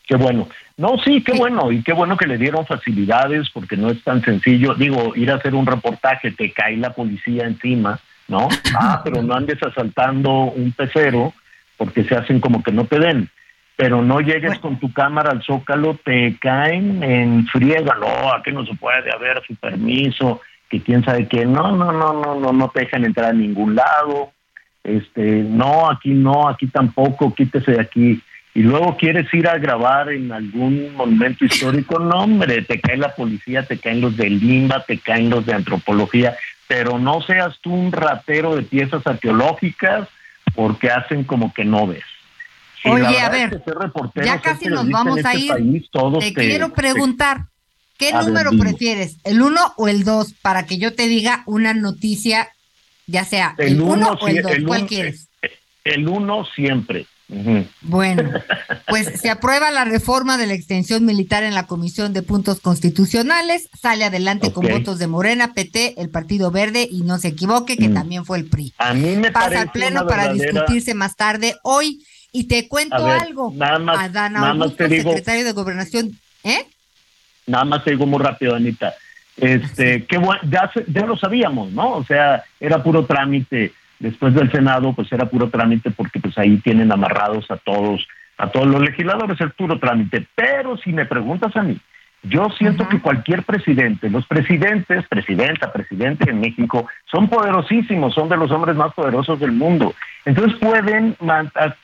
S20: Qué bueno. No, sí, qué bueno. Y qué bueno que le dieron facilidades porque no es tan sencillo. Digo, ir a hacer un reportaje, te cae la policía encima, ¿no? Ah, pero no andes asaltando un pecero porque se hacen como que no te den pero no llegues con tu cámara al zócalo, te caen en friega, no, aquí no se puede haber su permiso, que quién sabe qué, no, no, no, no, no, no te dejan entrar a ningún lado, este, no, aquí no, aquí tampoco, quítese de aquí. Y luego quieres ir a grabar en algún monumento histórico, no, hombre, te cae la policía, te caen los de Limba, te caen los de antropología, pero no seas tú un ratero de piezas arqueológicas porque hacen como que no ves.
S7: Oye, a ver, ya casi nos vamos a este ir. te, quiero preguntar, ¿qué número prefieres, el 1 o el 2, para que yo te diga una noticia, ya sea el 1 o el 2, ¿cuál quieres?
S20: El 1 siempre.
S7: Bueno, pues se aprueba la reforma de la extensión militar en la Comisión de Puntos Constitucionales, sale adelante con votos de Morena, PT, el Partido Verde y no se equivoque que mm. también fue el PRI.
S20: A mí me
S7: Pasa al pleno para discutirse más tarde hoy y te cuento algo.
S20: Nada más, nada más te digo,
S7: secretario de Gobernación, ¿eh?
S20: Nada más te digo muy rápido, Anita. Este, qué bueno, ya, ya lo sabíamos, ¿no? O sea, era puro trámite. Después del Senado, pues era puro trámite porque pues ahí tienen amarrados a todos, a todos los legisladores, es puro trámite. Pero si me preguntas a mí, yo siento que cualquier presidente, los presidentes, presidenta, presidente en México, son poderosísimos, son de los hombres más poderosos del mundo. Entonces pueden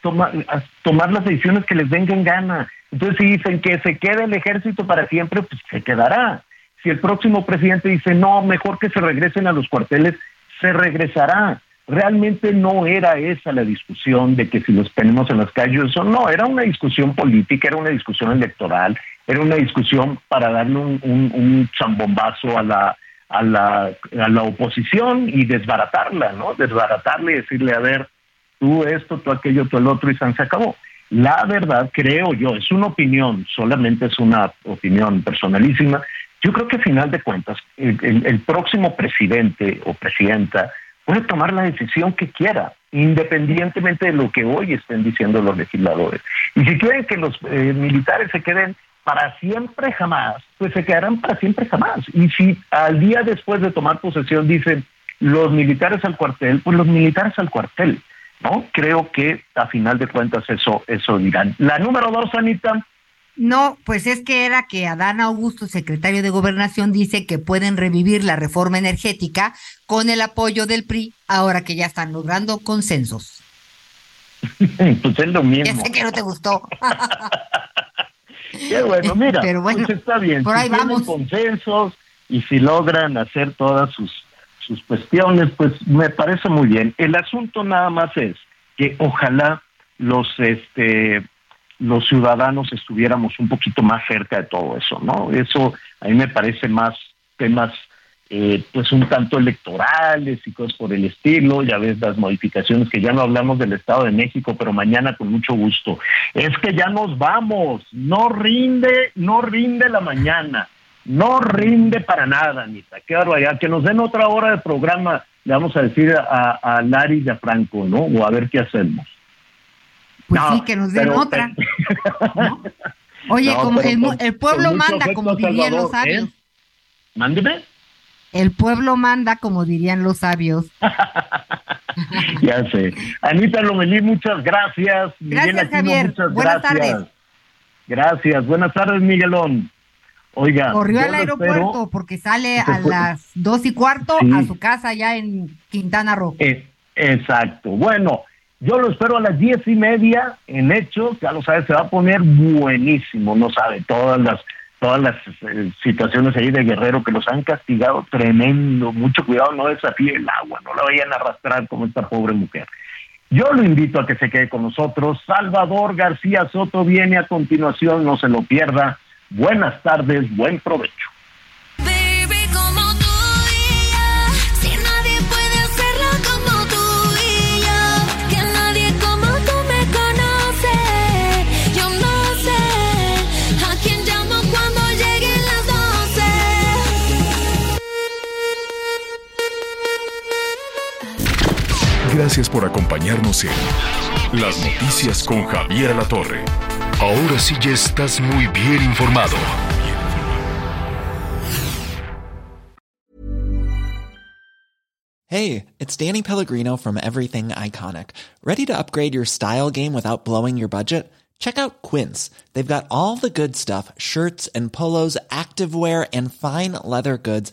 S20: tomar, las decisiones que les vengan gana. Entonces si dicen que se quede el ejército para siempre, pues se quedará. Si el próximo presidente dice, no, mejor que se regresen a los cuarteles, se regresará. Realmente no era esa la discusión de que si los tenemos en las calles o no, era una discusión política, era una discusión electoral, era una discusión para darle un, un, zambombazo a la, a, la, a la oposición y desbaratarla, ¿no? Desbaratarla y decirle, a ver, tú esto, tú aquello, tú el otro, y se acabó. La verdad, creo yo, es una opinión, solamente es una opinión personalísima, yo creo que a final de cuentas el, próximo presidente o presidenta puede tomar la decisión que quiera, independientemente de lo que hoy estén diciendo los legisladores. Y si quieren que los eh, militares se queden para siempre jamás, pues se quedarán para siempre jamás. Y si al día después de tomar posesión dicen los militares al cuartel, pues los militares al cuartel. ¿no? Creo que a final de cuentas eso, eso dirán. La número dos, Anita.
S7: No, pues es que era que Adán Augusto, secretario de Gobernación, dice que pueden revivir la reforma energética con el apoyo del PRI, ahora que ya están logrando consensos.
S20: pues es lo mismo.
S7: Ya sé que no te gustó.
S20: Qué bueno, mira, Pero bueno, pues está bien.
S7: Por ahí vamos.
S20: consensos y si logran hacer todas sus sus cuestiones, pues me parece muy bien. El asunto nada más es que ojalá los este los ciudadanos estuviéramos un poquito más cerca de todo eso, ¿no? Eso a mí me parece más temas eh, pues un tanto electorales y cosas por el estilo, ya ves las modificaciones que ya no hablamos del Estado de México, pero mañana con mucho gusto. Es que ya nos vamos, no rinde, no rinde la mañana. No rinde para nada, Anita. Qué barbaridad. Que nos den otra hora de programa, le vamos a decir a, a Lari y a Franco, ¿no? O a ver qué hacemos.
S7: Pues sí, que nos den otra. Oye, como el, pueblo manda, como dirían los sabios. ¿eh?
S20: Mándeme.
S7: El pueblo manda, como dirían los sabios.
S20: ya sé. Anita Lomelí, muchas gracias.
S7: Gracias, Javier.
S20: Muchas
S7: Buenas tardes.
S20: Gracias. Buenas tardes, Miguelón. Oiga.
S7: Corrió al aeropuerto porque sale a las dos y cuarto a su casa ya en Quintana Roo.
S20: Eh, exacto. Bueno, yo lo espero a las diez y media en Hechos. Ya lo sabes, se va a poner buenísimo. No sabe todas las todas las eh, situaciones ahí de Guerrero que los han castigado tremendo. Mucho cuidado, no desafíe el agua, no la vayan a arrastrar como esta pobre mujer. Yo lo invito a que se quede con nosotros. Salvador García Soto viene a continuación, no se lo pierda. Buenas tardes, buen provecho.
S3: Gracias por acompañarnos en Las Noticias con Javier La Torre. Ahora sí ya estás muy bien informado.
S21: Hey, it's Danny Pellegrino from Everything Iconic. Ready to upgrade your style game without blowing your budget? Check out Quince. They've got all the good stuff shirts and polos, activewear, and fine leather goods,